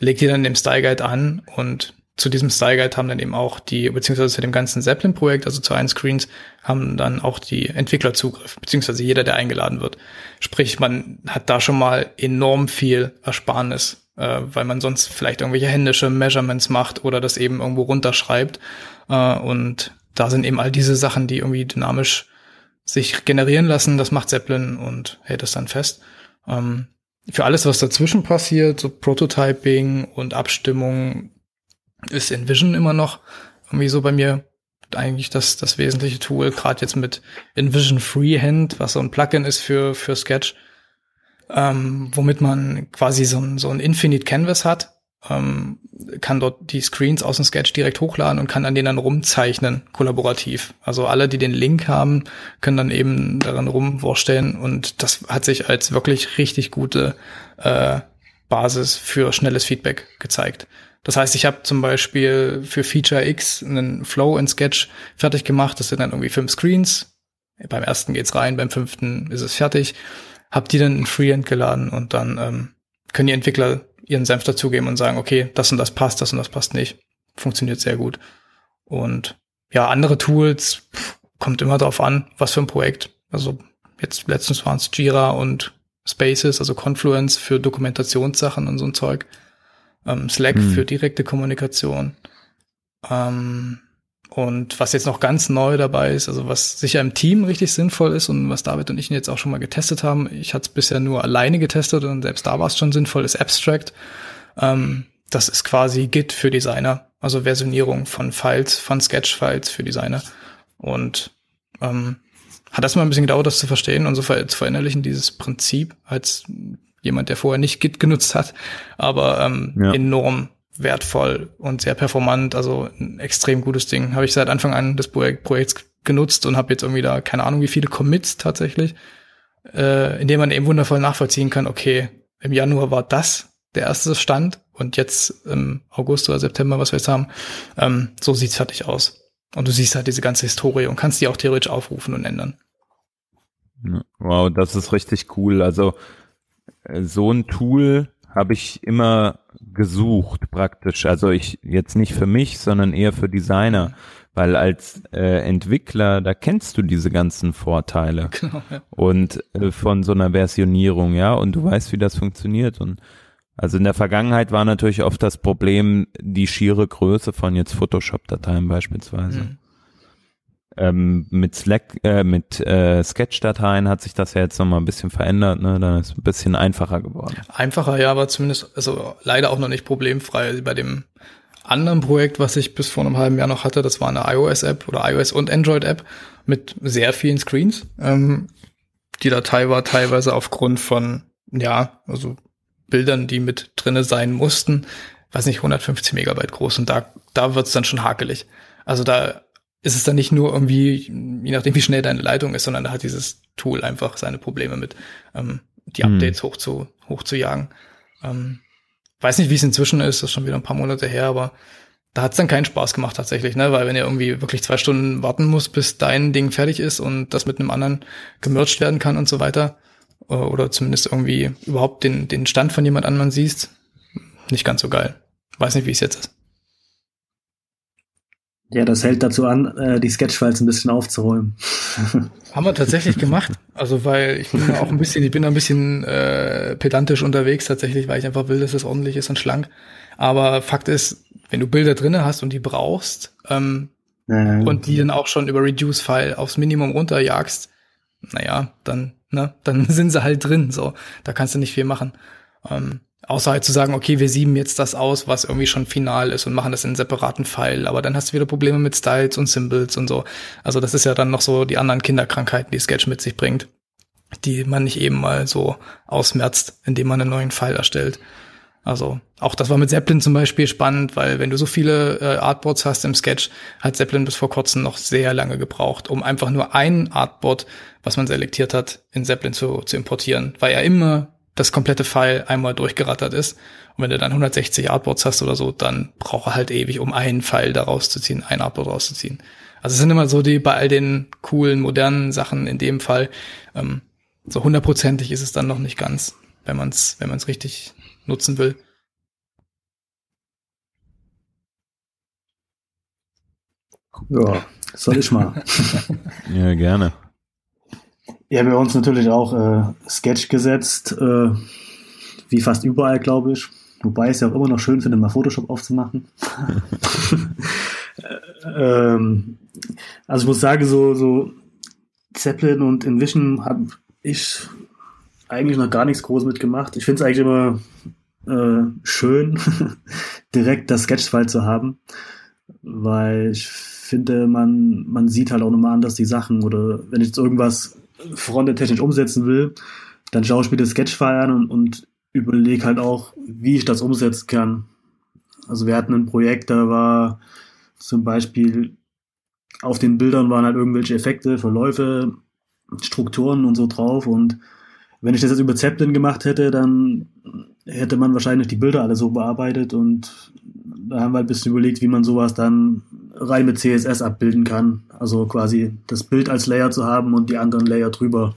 legt die dann in dem Style Guide an und zu diesem Style Guide haben dann eben auch die, beziehungsweise zu dem ganzen Zeppelin-Projekt, also zu allen Screens, haben dann auch die Entwickler Zugriff, beziehungsweise jeder, der eingeladen wird. Sprich, man hat da schon mal enorm viel Ersparnis äh, weil man sonst vielleicht irgendwelche händische Measurements macht oder das eben irgendwo runterschreibt. Äh, und da sind eben all diese Sachen, die irgendwie dynamisch sich generieren lassen. Das macht Zeppelin und hält es dann fest. Ähm, für alles, was dazwischen passiert, so Prototyping und Abstimmung, ist InVision immer noch irgendwie so bei mir eigentlich das, das wesentliche Tool, gerade jetzt mit InVision Freehand, was so ein Plugin ist für, für Sketch, ähm, womit man quasi so ein, so ein Infinite Canvas hat, ähm, kann dort die Screens aus dem Sketch direkt hochladen und kann an denen dann rumzeichnen, kollaborativ. Also alle, die den Link haben, können dann eben daran rumvorstellen und das hat sich als wirklich richtig gute äh, Basis für schnelles Feedback gezeigt. Das heißt, ich habe zum Beispiel für Feature X einen Flow in Sketch fertig gemacht. Das sind dann irgendwie fünf Screens. Beim ersten geht's rein, beim fünften ist es fertig habe die dann in Freehand geladen und dann ähm, können die Entwickler ihren Senf dazugeben und sagen, okay, das und das passt, das und das passt nicht. Funktioniert sehr gut. Und ja, andere Tools pff, kommt immer darauf an, was für ein Projekt. Also jetzt letztens waren es Jira und Spaces, also Confluence für Dokumentationssachen und so ein Zeug. Ähm, Slack hm. für direkte Kommunikation. Ähm, und was jetzt noch ganz neu dabei ist, also was sicher im Team richtig sinnvoll ist und was David und ich jetzt auch schon mal getestet haben, ich hatte es bisher nur alleine getestet und selbst da war es schon sinnvoll, ist Abstract. Ähm, das ist quasi Git für Designer, also Versionierung von Files, von Sketch-Files für Designer. Und ähm, hat das mal ein bisschen gedauert, das zu verstehen und so ver zu verinnerlichen, dieses Prinzip, als jemand, der vorher nicht Git genutzt hat, aber ähm, ja. enorm wertvoll und sehr performant, also ein extrem gutes Ding. Habe ich seit Anfang an des Projekt, Projekts genutzt und habe jetzt irgendwie da keine Ahnung wie viele Commits tatsächlich, äh, in dem man eben wundervoll nachvollziehen kann, okay, im Januar war das der erste Stand und jetzt im August oder September, was wir jetzt haben, ähm, so sieht's fertig aus. Und du siehst halt diese ganze Historie und kannst die auch theoretisch aufrufen und ändern. Wow, das ist richtig cool. Also so ein Tool habe ich immer gesucht praktisch. Also ich jetzt nicht für mich, sondern eher für Designer. Weil als äh, Entwickler, da kennst du diese ganzen Vorteile. Genau, ja. Und äh, von so einer Versionierung, ja, und du weißt, wie das funktioniert. Und also in der Vergangenheit war natürlich oft das Problem die schiere Größe von jetzt Photoshop-Dateien beispielsweise. Mhm. Ähm, mit Slack, äh, mit äh, Sketch-Dateien hat sich das ja jetzt nochmal ein bisschen verändert, ne? Dann ist es ein bisschen einfacher geworden. Einfacher, ja, aber zumindest, also leider auch noch nicht problemfrei. Bei dem anderen Projekt, was ich bis vor einem halben Jahr noch hatte, das war eine iOS-App oder iOS und Android-App mit sehr vielen Screens. Ähm, die Datei war teilweise aufgrund von, ja, also Bildern, die mit drinne sein mussten, weiß nicht, 150 Megabyte groß und da, da wird's dann schon hakelig. Also da ist es dann nicht nur irgendwie, je nachdem wie schnell deine Leitung ist, sondern da hat dieses Tool einfach seine Probleme mit, ähm, die hm. Updates hm. hoch zu, hoch zu jagen. Ähm, weiß nicht, wie es inzwischen ist, das ist schon wieder ein paar Monate her, aber da hat es dann keinen Spaß gemacht tatsächlich, ne? Weil wenn ihr irgendwie wirklich zwei Stunden warten muss, bis dein Ding fertig ist und das mit einem anderen gemerged werden kann und so weiter. oder zumindest irgendwie überhaupt den, den Stand von jemand anderem siehst, nicht ganz so geil. Weiß nicht, wie es jetzt ist. Ja, das hält dazu an, äh, die Sketchfiles ein bisschen aufzuräumen. Haben wir tatsächlich gemacht. Also weil ich bin auch ein bisschen, ich bin da ein bisschen äh, pedantisch unterwegs tatsächlich, weil ich einfach will, dass es ordentlich ist und schlank. Aber Fakt ist, wenn du Bilder drinne hast und die brauchst ähm, ja. und die dann auch schon über Reduce-File aufs Minimum runterjagst, naja, dann, ne, dann sind sie halt drin. So, da kannst du nicht viel machen. Ähm, Außer halt zu sagen, okay, wir sieben jetzt das aus, was irgendwie schon final ist und machen das in einen separaten File. Aber dann hast du wieder Probleme mit Styles und Symbols und so. Also das ist ja dann noch so die anderen Kinderkrankheiten, die Sketch mit sich bringt, die man nicht eben mal so ausmerzt, indem man einen neuen File erstellt. Also auch das war mit Zeppelin zum Beispiel spannend, weil wenn du so viele äh, Artboards hast im Sketch, hat Zeppelin bis vor kurzem noch sehr lange gebraucht, um einfach nur ein Artboard, was man selektiert hat, in Zeppelin zu, zu importieren, weil er immer das komplette File einmal durchgerattert ist. Und wenn du dann 160 Artboards hast oder so, dann braucht er halt ewig, um einen File da rauszuziehen, ein Artboard rauszuziehen. Also es sind immer so die bei all den coolen, modernen Sachen in dem Fall, ähm, so hundertprozentig ist es dann noch nicht ganz, wenn man es wenn man's richtig nutzen will. Ja, soll ich mal. ja, gerne. Ja, bei uns natürlich auch äh, Sketch gesetzt, äh, wie fast überall, glaube ich. Wobei es ja auch immer noch schön finde, mal Photoshop aufzumachen. ähm, also ich muss sagen, so, so Zeppelin und Envision habe ich eigentlich noch gar nichts groß mitgemacht. Ich finde es eigentlich immer äh, schön, direkt das Sketchfile zu haben, weil ich finde, man, man sieht halt auch nochmal anders die Sachen oder wenn ich jetzt irgendwas frontend-technisch umsetzen will, dann schaue ich mir das Sketchfile an und, und überlege halt auch, wie ich das umsetzen kann. Also wir hatten ein Projekt, da war zum Beispiel auf den Bildern waren halt irgendwelche Effekte, Verläufe, Strukturen und so drauf. Und wenn ich das jetzt über Zeppelin gemacht hätte, dann hätte man wahrscheinlich die Bilder alle so bearbeitet und da haben wir halt ein bisschen überlegt, wie man sowas dann rein mit CSS abbilden kann. Also quasi das Bild als Layer zu haben und die anderen Layer drüber.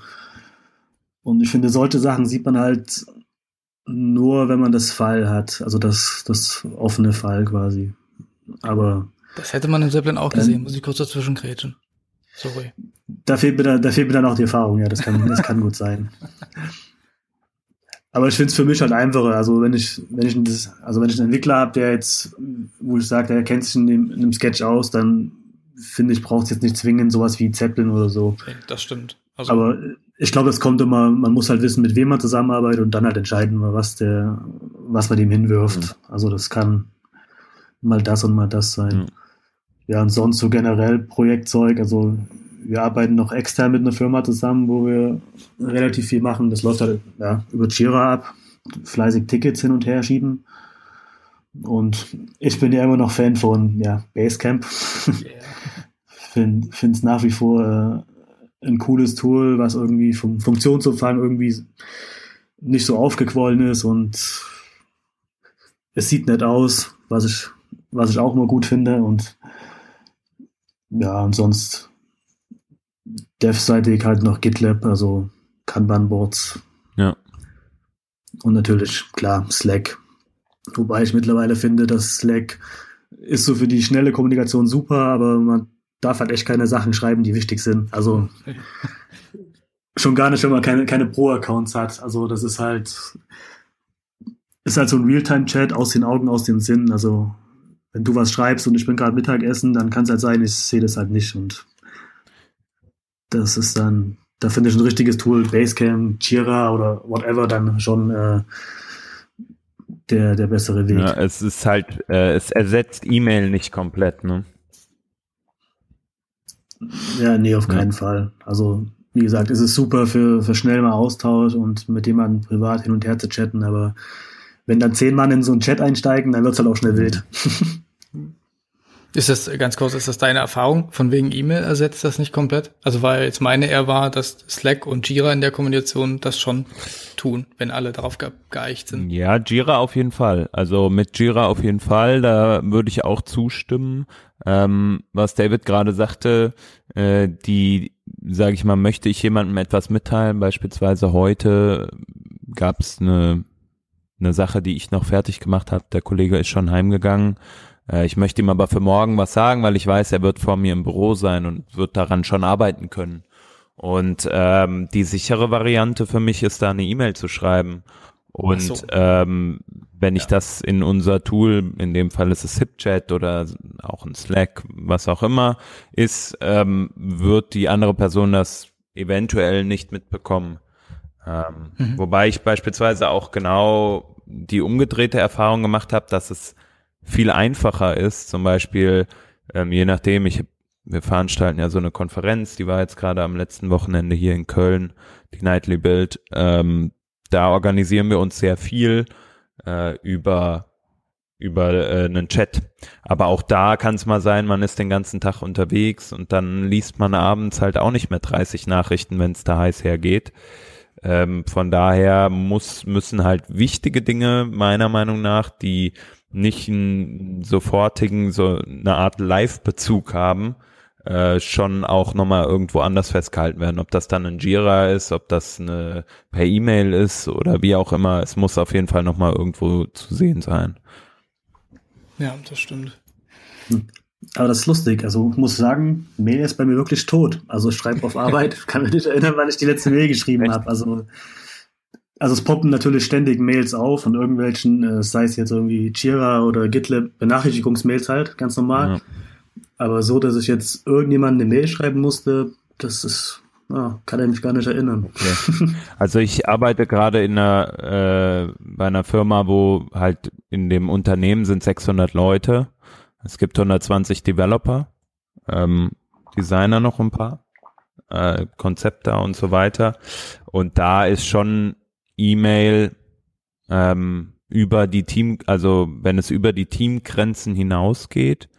Und ich finde, solche Sachen sieht man halt nur, wenn man das File hat. Also das, das offene File quasi. Aber. Das hätte man im Zeppelin auch gesehen, muss ich kurz dazwischen grätschen. Sorry. Da fehlt mir dann, da fehlt mir dann auch die Erfahrung, ja, das kann, das kann gut sein. Aber ich finde es für mich halt einfacher. Also wenn ich, wenn ich das, also wenn ich einen Entwickler habe, der jetzt, wo ich sage, der kennt sich in, dem, in einem Sketch aus, dann finde ich, braucht es jetzt nicht zwingend sowas wie Zeppelin oder so. Das stimmt. Also Aber ich glaube, es kommt immer, man muss halt wissen, mit wem man zusammenarbeitet und dann halt entscheiden, was der, was man dem hinwirft. Mhm. Also das kann mal das und mal das sein. Mhm. Ja, und sonst so generell Projektzeug, also wir arbeiten noch extern mit einer Firma zusammen, wo wir relativ viel machen. Das läuft halt ja, über Jira ab, fleißig Tickets hin und her schieben. Und ich bin ja immer noch Fan von ja, Basecamp. Yeah. Finde es nach wie vor äh, ein cooles Tool, was irgendwie vom Funktionsumfang irgendwie nicht so aufgequollen ist und es sieht nett aus, was ich, was ich auch immer gut finde. Und ja, und sonst Dev-seitig halt noch GitLab, also Kanban-Boards. Ja. Und natürlich, klar, Slack. Wobei ich mittlerweile finde, dass Slack ist so für die schnelle Kommunikation super, aber man darf halt echt keine Sachen schreiben, die wichtig sind. Also schon gar nicht, wenn man keine, keine Pro-Accounts hat. Also das ist halt, ist halt so ein Realtime-Chat aus den Augen, aus dem Sinn. Also wenn du was schreibst und ich bin gerade Mittagessen, dann kann es halt sein, ich sehe das halt nicht und das ist dann, da finde ich ein richtiges Tool, Basecamp, Jira oder whatever, dann schon äh, der, der bessere Weg. Ja, es ist halt, äh, es ersetzt E-Mail nicht komplett, ne? Ja, nee, auf keinen ja. Fall. Also, wie gesagt, es ist super für, für schnell mal Austausch und mit jemandem privat hin und her zu chatten, aber wenn dann zehn Mann in so einen Chat einsteigen, dann wird es halt auch schnell wild. Ist das, ganz kurz, ist das deine Erfahrung? Von wegen E-Mail ersetzt das nicht komplett? Also weil jetzt meine eher war, dass Slack und Jira in der Kommunikation das schon tun, wenn alle darauf ge geeicht sind. Ja, Jira auf jeden Fall. Also mit Jira auf jeden Fall, da würde ich auch zustimmen. Ähm, was David gerade sagte, äh, die sage ich mal, möchte ich jemandem etwas mitteilen, beispielsweise heute gab es eine, eine Sache, die ich noch fertig gemacht habe, der Kollege ist schon heimgegangen, äh, ich möchte ihm aber für morgen was sagen, weil ich weiß, er wird vor mir im Büro sein und wird daran schon arbeiten können. Und ähm, die sichere Variante für mich ist da eine E-Mail zu schreiben. Und so. ähm, wenn ja. ich das in unser Tool, in dem Fall ist es HipChat oder auch ein Slack, was auch immer, ist, ähm, wird die andere Person das eventuell nicht mitbekommen. Ähm, mhm. Wobei ich beispielsweise auch genau die umgedrehte Erfahrung gemacht habe, dass es viel einfacher ist, zum Beispiel, ähm, je nachdem, ich wir veranstalten ja so eine Konferenz, die war jetzt gerade am letzten Wochenende hier in Köln, die Nightly Build. Ähm, da organisieren wir uns sehr viel äh, über über äh, einen Chat. Aber auch da kann es mal sein, man ist den ganzen Tag unterwegs und dann liest man abends halt auch nicht mehr 30 Nachrichten, wenn es da heiß hergeht. Ähm, von daher muss, müssen halt wichtige Dinge meiner Meinung nach, die nicht einen sofortigen, so eine Art Live-Bezug haben, äh, schon auch nochmal irgendwo anders festgehalten werden. Ob das dann ein Jira ist, ob das eine per E-Mail ist oder wie auch immer. Es muss auf jeden Fall nochmal irgendwo zu sehen sein. Ja, das stimmt. Hm. Aber das ist lustig. Also ich muss sagen, Mail ist bei mir wirklich tot. Also ich schreibe auf Arbeit, kann mich nicht erinnern, wann ich die letzte Mail geschrieben habe. Also also es poppen natürlich ständig Mails auf von irgendwelchen, äh, sei es jetzt irgendwie Jira oder GitLab, Benachrichtigungsmails halt, ganz normal. Ja. Aber so, dass ich jetzt irgendjemand eine Mail schreiben musste, das ist, ja, kann er mich gar nicht erinnern. Okay. Also ich arbeite gerade in einer, äh, bei einer Firma, wo halt in dem Unternehmen sind 600 Leute. Es gibt 120 Developer, ähm, Designer noch ein paar, äh, Konzepte und so weiter. Und da ist schon E-Mail ähm, über die Team, also wenn es über die Teamgrenzen hinausgeht,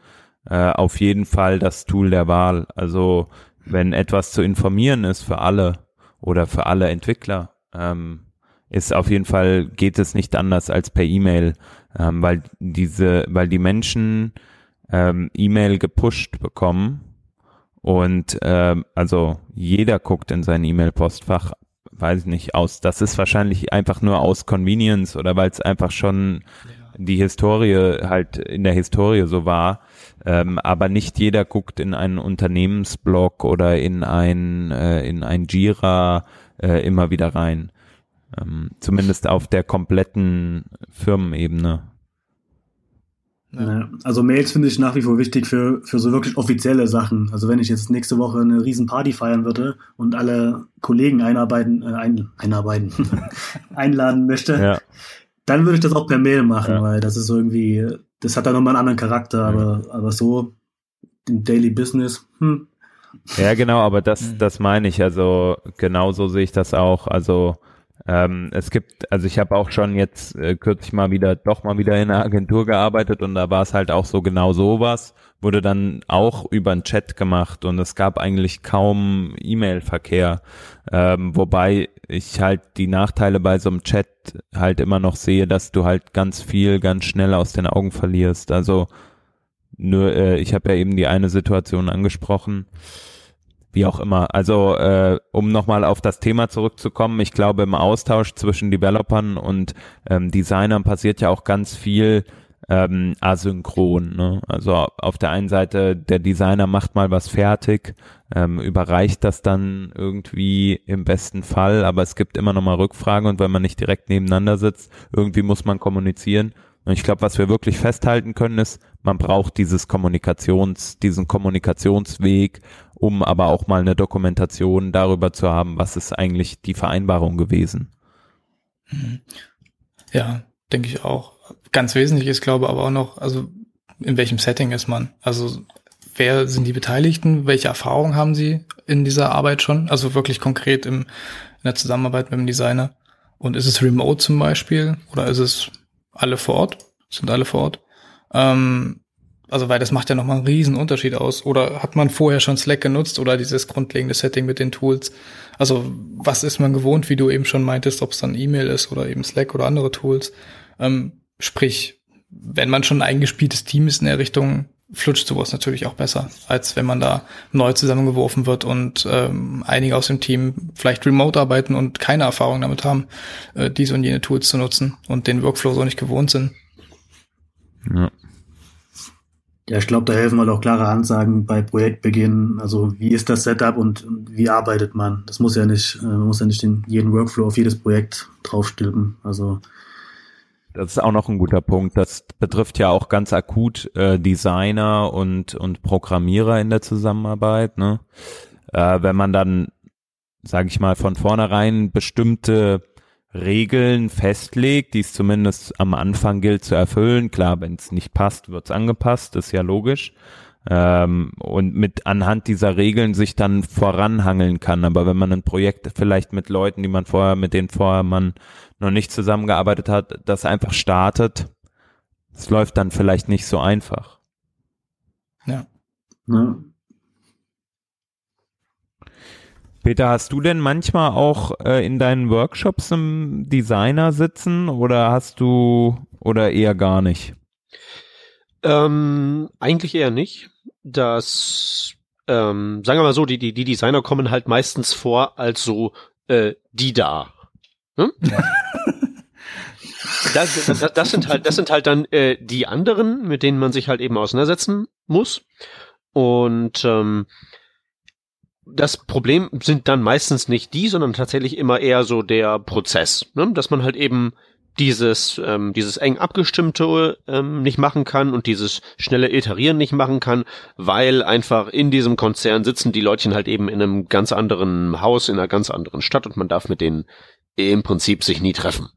äh, auf jeden Fall das Tool der Wahl. Also wenn etwas zu informieren ist für alle oder für alle Entwickler, ähm, ist auf jeden Fall geht es nicht anders als per E-Mail, ähm, weil diese, weil die Menschen ähm, E-Mail gepusht bekommen und ähm, also jeder guckt in sein E-Mail-Postfach, weiß ich nicht, aus. Das ist wahrscheinlich einfach nur aus Convenience oder weil es einfach schon die Historie halt in der Historie so war. Ähm, aber nicht jeder guckt in einen Unternehmensblog oder in ein, äh, in ein Jira äh, immer wieder rein. Ähm, zumindest auf der kompletten Firmenebene. Ja. Also Mails finde ich nach wie vor wichtig für, für so wirklich offizielle Sachen. Also wenn ich jetzt nächste Woche eine riesen Party feiern würde und alle Kollegen einarbeiten, äh, ein, einarbeiten, einladen möchte, ja. dann würde ich das auch per Mail machen, ja. weil das ist irgendwie, das hat dann nochmal einen anderen Charakter, aber, aber so im Daily Business, hm. Ja, genau, aber das, das meine ich. Also genauso sehe ich das auch. Also ähm, es gibt, also ich habe auch schon jetzt äh, kürzlich mal wieder, doch mal wieder in einer Agentur gearbeitet und da war es halt auch so genau sowas, wurde dann auch über einen Chat gemacht und es gab eigentlich kaum E-Mail-Verkehr, ähm, wobei ich halt die Nachteile bei so einem Chat halt immer noch sehe, dass du halt ganz viel ganz schnell aus den Augen verlierst. Also nur, äh, ich habe ja eben die eine Situation angesprochen wie auch immer. Also äh, um nochmal auf das Thema zurückzukommen, ich glaube im Austausch zwischen Developern und ähm, Designern passiert ja auch ganz viel ähm, asynchron. Ne? Also auf der einen Seite der Designer macht mal was fertig, ähm, überreicht das dann irgendwie im besten Fall, aber es gibt immer nochmal Rückfragen und wenn man nicht direkt nebeneinander sitzt, irgendwie muss man kommunizieren. Und ich glaube, was wir wirklich festhalten können, ist, man braucht dieses Kommunikations, diesen Kommunikationsweg um aber auch mal eine Dokumentation darüber zu haben, was ist eigentlich die Vereinbarung gewesen. Mhm. Ja, denke ich auch. Ganz wesentlich ist, glaube ich, aber auch noch, also in welchem Setting ist man? Also wer sind die Beteiligten? Welche Erfahrungen haben sie in dieser Arbeit schon? Also wirklich konkret im, in der Zusammenarbeit mit dem Designer. Und ist es remote zum Beispiel oder ist es alle vor Ort? Sind alle vor Ort? Ähm, also weil das macht ja nochmal einen riesen Unterschied aus. Oder hat man vorher schon Slack genutzt oder dieses grundlegende Setting mit den Tools? Also was ist man gewohnt, wie du eben schon meintest, ob es dann E-Mail ist oder eben Slack oder andere Tools? Ähm, sprich, wenn man schon ein eingespieltes Team ist in der Richtung, flutscht sowas natürlich auch besser, als wenn man da neu zusammengeworfen wird und ähm, einige aus dem Team vielleicht remote arbeiten und keine Erfahrung damit haben, äh, diese und jene Tools zu nutzen und den Workflow so nicht gewohnt sind. Ja. Ja, ich glaube, da helfen halt auch klare Ansagen bei Projektbeginn. Also wie ist das Setup und wie arbeitet man? Das muss ja nicht, äh, man muss ja nicht den, jeden Workflow auf jedes Projekt draufstülpen. Also das ist auch noch ein guter Punkt. Das betrifft ja auch ganz akut äh, Designer und und Programmierer in der Zusammenarbeit. Ne? Äh, wenn man dann, sage ich mal, von vornherein bestimmte Regeln festlegt, die es zumindest am Anfang gilt zu erfüllen. Klar, wenn es nicht passt, wird es angepasst, ist ja logisch. Ähm, und mit anhand dieser Regeln sich dann voranhangeln kann. Aber wenn man ein Projekt vielleicht mit Leuten, die man vorher, mit denen vorher man noch nicht zusammengearbeitet hat, das einfach startet, es läuft dann vielleicht nicht so einfach. Ja. ja. Peter, hast du denn manchmal auch äh, in deinen Workshops im Designer sitzen oder hast du oder eher gar nicht? Ähm, eigentlich eher nicht. Das, ähm, sagen wir mal so, die, die, die Designer kommen halt meistens vor als so äh, die da. Hm? das, das, das sind halt, das sind halt dann äh, die anderen, mit denen man sich halt eben auseinandersetzen muss. Und ähm, das Problem sind dann meistens nicht die, sondern tatsächlich immer eher so der Prozess, ne? dass man halt eben dieses ähm, dieses eng abgestimmte ähm, nicht machen kann und dieses schnelle Iterieren nicht machen kann, weil einfach in diesem Konzern sitzen die Leutchen halt eben in einem ganz anderen Haus in einer ganz anderen Stadt und man darf mit denen im Prinzip sich nie treffen.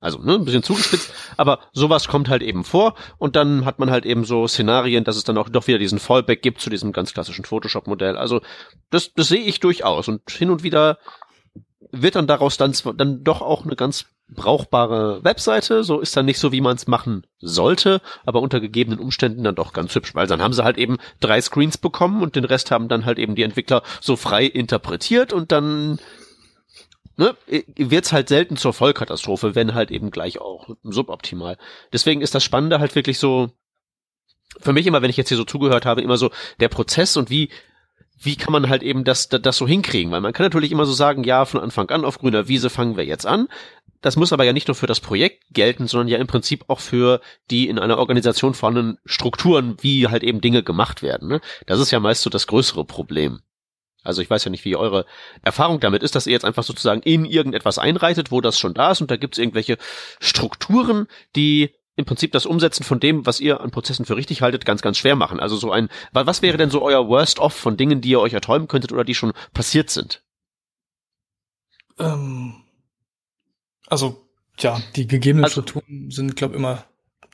Also, ne, ein bisschen zugespitzt, aber sowas kommt halt eben vor und dann hat man halt eben so Szenarien, dass es dann auch doch wieder diesen Fallback gibt zu diesem ganz klassischen Photoshop-Modell. Also, das, das sehe ich durchaus und hin und wieder wird dann daraus dann, dann doch auch eine ganz brauchbare Webseite. So ist dann nicht so, wie man es machen sollte, aber unter gegebenen Umständen dann doch ganz hübsch, weil dann haben sie halt eben drei Screens bekommen und den Rest haben dann halt eben die Entwickler so frei interpretiert und dann ne, wird's halt selten zur Vollkatastrophe, wenn halt eben gleich auch suboptimal. Deswegen ist das Spannende halt wirklich so, für mich immer, wenn ich jetzt hier so zugehört habe, immer so der Prozess und wie, wie kann man halt eben das, das, das so hinkriegen? Weil man kann natürlich immer so sagen, ja, von Anfang an auf grüner Wiese fangen wir jetzt an. Das muss aber ja nicht nur für das Projekt gelten, sondern ja im Prinzip auch für die in einer Organisation vorhandenen Strukturen, wie halt eben Dinge gemacht werden. Ne? Das ist ja meist so das größere Problem. Also ich weiß ja nicht, wie eure Erfahrung damit ist, dass ihr jetzt einfach sozusagen in irgendetwas einreitet, wo das schon da ist und da gibt es irgendwelche Strukturen, die im Prinzip das Umsetzen von dem, was ihr an Prozessen für richtig haltet, ganz, ganz schwer machen. Also so ein, was wäre denn so euer Worst-of von Dingen, die ihr euch erträumen könntet oder die schon passiert sind? Ähm, also, ja, die gegebenen also, Strukturen sind, glaube ich, immer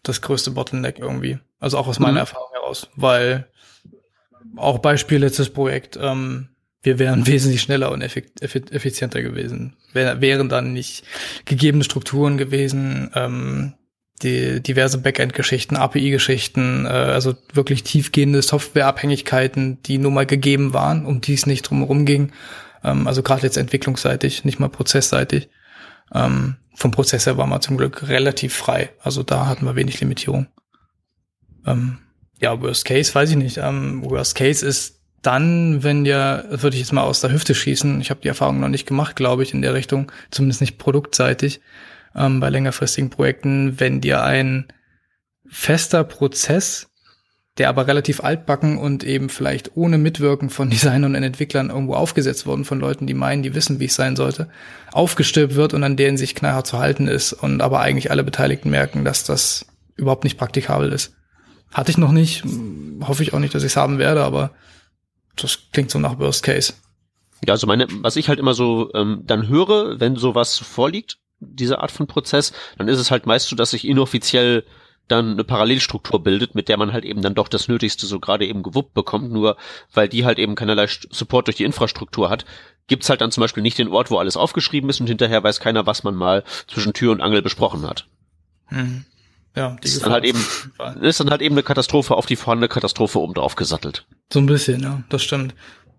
das größte Bottleneck irgendwie. Also auch aus meiner mhm. Erfahrung heraus, weil auch Beispiel letztes Projekt, ähm, wir wären wesentlich schneller und effizienter gewesen. Wär, wären dann nicht gegebene Strukturen gewesen, ähm, die diverse Backend-Geschichten, API-Geschichten, äh, also wirklich tiefgehende Softwareabhängigkeiten, die nun mal gegeben waren, um die es nicht drumherum ging. Ähm, also gerade jetzt entwicklungsseitig, nicht mal prozessseitig. Ähm, vom Prozess her war man zum Glück relativ frei. Also da hatten wir wenig Limitierung. Ähm, ja, Worst Case weiß ich nicht. Ähm, worst Case ist dann, wenn ja, würde ich jetzt mal aus der Hüfte schießen. Ich habe die Erfahrung noch nicht gemacht, glaube ich, in der Richtung, zumindest nicht produktseitig ähm, bei längerfristigen Projekten, wenn dir ein fester Prozess, der aber relativ altbacken und eben vielleicht ohne Mitwirken von Designern und Entwicklern irgendwo aufgesetzt worden von Leuten, die meinen, die wissen, wie es sein sollte, aufgestülpt wird und an denen sich knallhart zu halten ist und aber eigentlich alle Beteiligten merken, dass das überhaupt nicht praktikabel ist. Hatte ich noch nicht, hoffe ich auch nicht, dass ich es haben werde, aber das klingt so nach Worst Case. Ja, also meine, was ich halt immer so ähm, dann höre, wenn sowas vorliegt, diese Art von Prozess, dann ist es halt meist so, dass sich inoffiziell dann eine Parallelstruktur bildet, mit der man halt eben dann doch das Nötigste so gerade eben gewuppt bekommt, nur weil die halt eben keinerlei Support durch die Infrastruktur hat, gibt's halt dann zum Beispiel nicht den Ort, wo alles aufgeschrieben ist und hinterher weiß keiner, was man mal zwischen Tür und Angel besprochen hat. Mhm. Ja, die ist dann halt eben, ist dann halt eben eine Katastrophe auf die vorhandene Katastrophe oben drauf gesattelt. So ein bisschen, ja, das stimmt.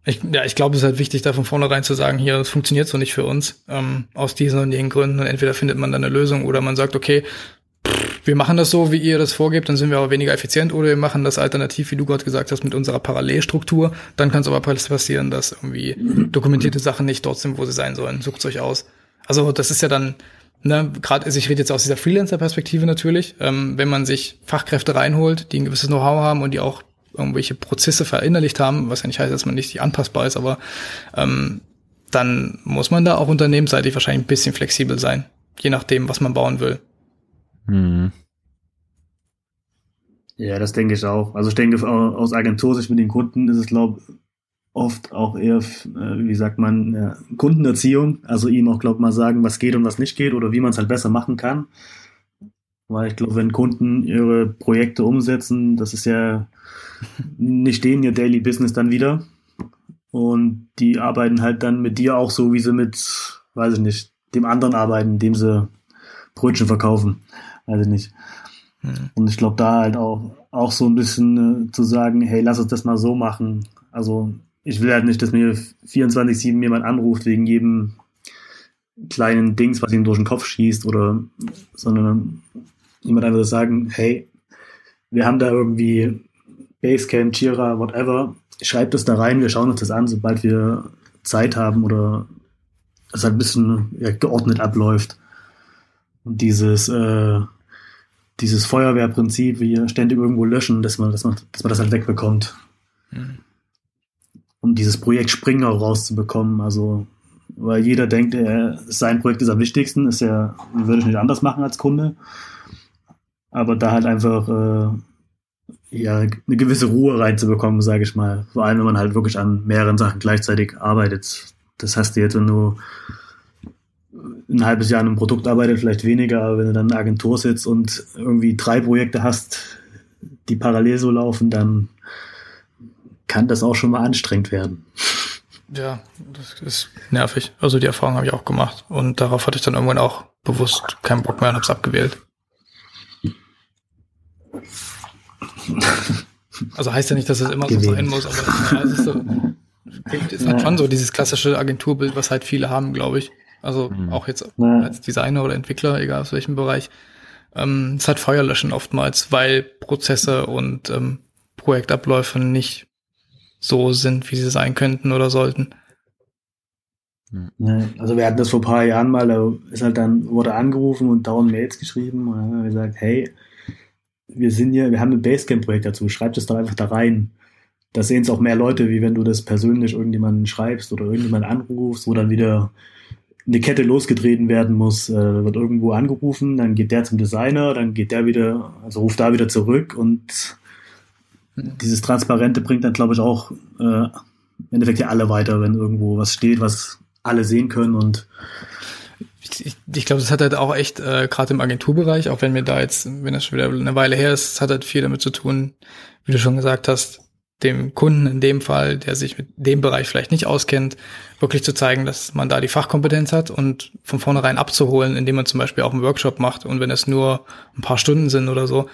Ich, ja, ich glaube, es ist halt wichtig, da von vornherein zu sagen, hier, das funktioniert so nicht für uns, ähm, aus diesen und jenen Gründen. Und entweder findet man dann eine Lösung oder man sagt, okay, pff, wir machen das so, wie ihr das vorgebt, dann sind wir aber weniger effizient oder wir machen das alternativ, wie du gerade gesagt hast, mit unserer Parallelstruktur. Dann kann es aber passieren, dass irgendwie dokumentierte Sachen nicht dort sind, wo sie sein sollen. Sucht euch aus. Also das ist ja dann, ne, gerade, also ich rede jetzt aus dieser Freelancer-Perspektive natürlich, ähm, wenn man sich Fachkräfte reinholt, die ein gewisses Know-how haben und die auch irgendwelche Prozesse verinnerlicht haben, was ja nicht heißt, dass man nicht anpassbar ist, aber ähm, dann muss man da auch unternehmensseitig wahrscheinlich ein bisschen flexibel sein, je nachdem, was man bauen will. Mhm. Ja, das denke ich auch. Also ich denke, aus Agentursicht mit den Kunden ist es, glaube oft auch eher, äh, wie sagt man, ja, Kundenerziehung. Also ihm auch, glaube mal sagen, was geht und was nicht geht oder wie man es halt besser machen kann. Weil ich glaube, wenn Kunden ihre Projekte umsetzen, das ist ja nicht denen ihr Daily Business dann wieder. Und die arbeiten halt dann mit dir auch so, wie sie mit, weiß ich nicht, dem anderen arbeiten, dem sie Brötchen verkaufen. Weiß ich nicht. Mhm. Und ich glaube, da halt auch, auch so ein bisschen äh, zu sagen, hey, lass uns das mal so machen. Also ich will halt nicht, dass mir 24-7 jemand anruft wegen jedem kleinen Dings, was ihm durch den Kopf schießt oder, sondern jemand einfach sagen, hey, wir haben da irgendwie Basecamp, Jira, whatever, schreibt es da rein, wir schauen uns das an, sobald wir Zeit haben oder es halt ein bisschen ja, geordnet abläuft. Und dieses, äh, dieses Feuerwehrprinzip, wie ständig irgendwo löschen, dass man, dass man, dass man das halt wegbekommt. Mhm. Um dieses Projekt Springer rauszubekommen. Also, weil jeder denkt, er, sein Projekt ist am wichtigsten, ist ja, würde ich nicht anders machen als Kunde. Aber da halt einfach äh, ja, eine gewisse Ruhe reinzubekommen, sage ich mal. Vor allem, wenn man halt wirklich an mehreren Sachen gleichzeitig arbeitet. Das hast du jetzt, wenn du ein halbes Jahr an einem Produkt arbeitet, vielleicht weniger, aber wenn du dann in einer Agentur sitzt und irgendwie drei Projekte hast, die parallel so laufen, dann kann das auch schon mal anstrengend werden. Ja, das ist nervig. Also die Erfahrung habe ich auch gemacht und darauf hatte ich dann irgendwann auch bewusst keinen Bock mehr und habe es abgewählt. Also heißt ja nicht, dass es immer Gewählt. so sein muss, aber ja, es ist, so, ist halt schon so dieses klassische Agenturbild, was halt viele haben, glaube ich. Also mhm. auch jetzt als Designer oder Entwickler, egal aus welchem Bereich. Ähm, es hat Feuerlöschen oftmals, weil Prozesse und ähm, Projektabläufe nicht so sind, wie sie sein könnten oder sollten. Also wir hatten das vor ein paar Jahren mal, da ist halt dann, wurde angerufen und dauernd Mails geschrieben und dann haben wir gesagt, hey, wir sind hier, wir haben ein Basecamp-Projekt dazu, schreibt es doch einfach da rein. Da sehen es auch mehr Leute, wie wenn du das persönlich irgendjemanden schreibst oder irgendjemanden anrufst, wo dann wieder eine Kette losgetreten werden muss, äh, wird irgendwo angerufen, dann geht der zum Designer, dann geht der wieder, also ruft da wieder zurück und dieses Transparente bringt dann, glaube ich, auch äh, im Endeffekt ja alle weiter, wenn irgendwo was steht, was alle sehen können und ich, ich glaube, das hat halt auch echt, äh, gerade im Agenturbereich, auch wenn mir da jetzt, wenn das schon wieder eine Weile her ist, hat halt viel damit zu tun, wie du schon gesagt hast, dem Kunden in dem Fall, der sich mit dem Bereich vielleicht nicht auskennt, wirklich zu zeigen, dass man da die Fachkompetenz hat und von vornherein abzuholen, indem man zum Beispiel auch einen Workshop macht und wenn es nur ein paar Stunden sind oder so,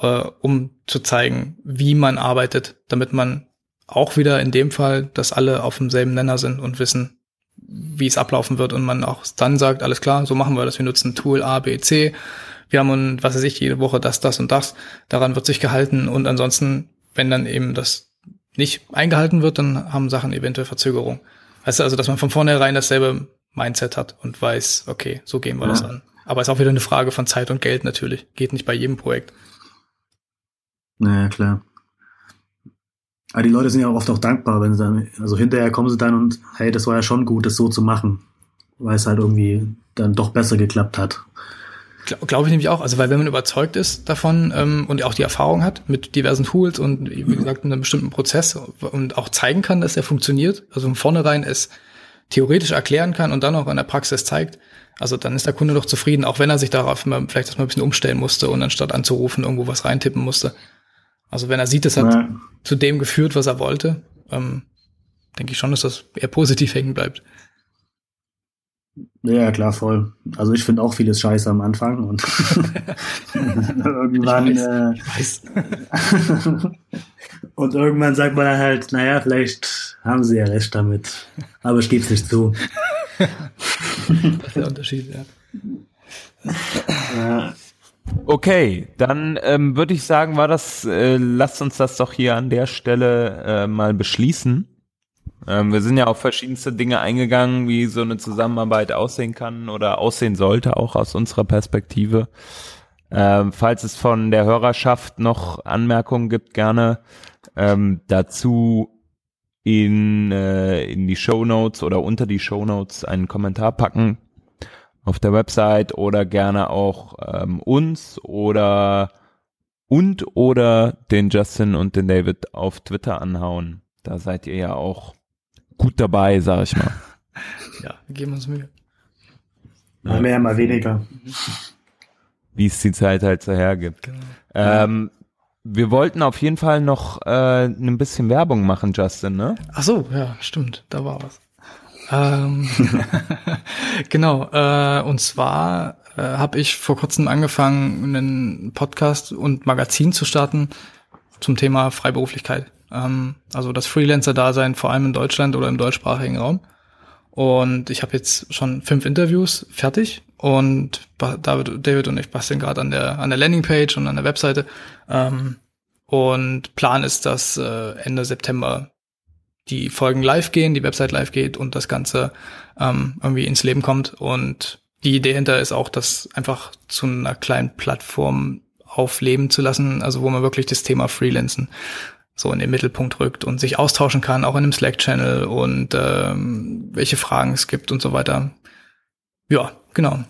äh, um zu zeigen, wie man arbeitet, damit man auch wieder in dem Fall, dass alle auf demselben Nenner sind und wissen, wie es ablaufen wird und man auch dann sagt, alles klar, so machen wir das, wir nutzen Tool A, B, C, wir haben, was weiß ich, jede Woche das, das und das, daran wird sich gehalten und ansonsten, wenn dann eben das nicht eingehalten wird, dann haben Sachen eventuell Verzögerung. Heißt also, dass man von vornherein dasselbe Mindset hat und weiß, okay, so gehen wir ja. das an. Aber ist auch wieder eine Frage von Zeit und Geld natürlich. Geht nicht bei jedem Projekt. Naja, klar. Aber die Leute sind ja auch oft auch dankbar, wenn sie dann, also hinterher kommen sie dann und, hey, das war ja schon gut, das so zu machen. Weil es halt irgendwie dann doch besser geklappt hat. Glaube ich nämlich auch. Also weil wenn man überzeugt ist davon ähm, und auch die Erfahrung hat mit diversen Tools und wie gesagt in einem bestimmten Prozess und auch zeigen kann, dass er funktioniert, also von vornherein es theoretisch erklären kann und dann auch in der Praxis zeigt, also dann ist der Kunde doch zufrieden, auch wenn er sich darauf mal, vielleicht das mal ein bisschen umstellen musste und anstatt anzurufen irgendwo was reintippen musste. Also wenn er sieht, es hat ja. zu dem geführt, was er wollte, ähm, denke ich schon, dass das eher positiv hängen bleibt. Ja, klar, voll. Also ich finde auch vieles scheiße am Anfang und irgendwann ich weiß, äh, ich weiß. und irgendwann sagt man dann halt, naja, vielleicht haben sie ja recht damit. Aber ich gebe es nicht zu. das ist der Unterschied, ja. ja. Okay, dann ähm, würde ich sagen, war das, äh, lasst uns das doch hier an der Stelle äh, mal beschließen. Ähm, wir sind ja auf verschiedenste Dinge eingegangen, wie so eine Zusammenarbeit aussehen kann oder aussehen sollte, auch aus unserer Perspektive. Ähm, falls es von der Hörerschaft noch Anmerkungen gibt, gerne ähm, dazu in, äh, in die Show Notes oder unter die Show Notes einen Kommentar packen auf der Website oder gerne auch ähm, uns oder und oder den Justin und den David auf Twitter anhauen. Da seid ihr ja auch gut dabei, sag ich mal. Ja, wir geben uns Mühe. Mal mehr, mal weniger. Wie es die Zeit halt so hergibt. Genau. Ähm, wir wollten auf jeden Fall noch äh, ein bisschen Werbung machen, Justin, ne? Ach so, ja, stimmt, da war was. Ähm, genau, äh, und zwar äh, habe ich vor kurzem angefangen, einen Podcast und Magazin zu starten zum Thema Freiberuflichkeit. Ähm, also das Freelancer-Dasein, vor allem in Deutschland oder im deutschsprachigen Raum. Und ich habe jetzt schon fünf Interviews fertig und David, David und ich basteln gerade an der an der Landingpage und an der Webseite. Ähm, und Plan ist, dass äh, Ende September die Folgen live gehen, die Website live geht und das Ganze ähm, irgendwie ins Leben kommt. Und die Idee hinter ist auch, das einfach zu einer kleinen Plattform aufleben zu lassen, also wo man wirklich das Thema Freelancen so in den Mittelpunkt rückt und sich austauschen kann, auch in einem Slack-Channel und ähm, welche Fragen es gibt und so weiter. Ja, genau.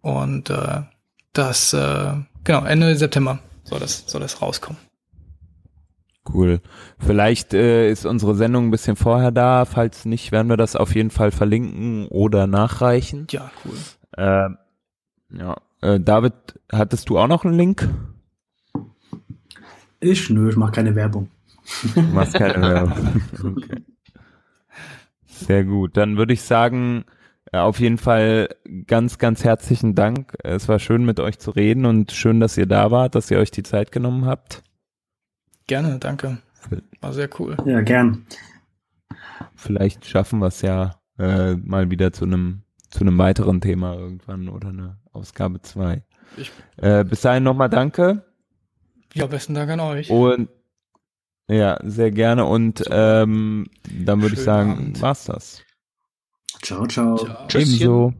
Und äh, das, äh, genau, Ende September soll das, soll das rauskommen. Cool. Vielleicht äh, ist unsere Sendung ein bisschen vorher da. Falls nicht, werden wir das auf jeden Fall verlinken oder nachreichen. Ja, cool. Ähm, ja. Äh, David, hattest du auch noch einen Link? Ich, nö, ich mache keine Werbung. Du machst keine Werbung. Okay. Sehr gut. Dann würde ich sagen, äh, auf jeden Fall ganz, ganz herzlichen Dank. Es war schön mit euch zu reden und schön, dass ihr da wart, dass ihr euch die Zeit genommen habt. Gerne, danke. War sehr cool. Ja, gern. Vielleicht schaffen wir es ja äh, mal wieder zu einem zu einem weiteren Thema irgendwann oder eine Ausgabe 2. Ich- Äh, bis dahin nochmal danke Ja, besten Dank an euch. und ja, sehr gerne und ähm, dann würde ich sagen, Abend. war's das. Ciao, ciao. Ciao. Tschüsschen. Ebenso.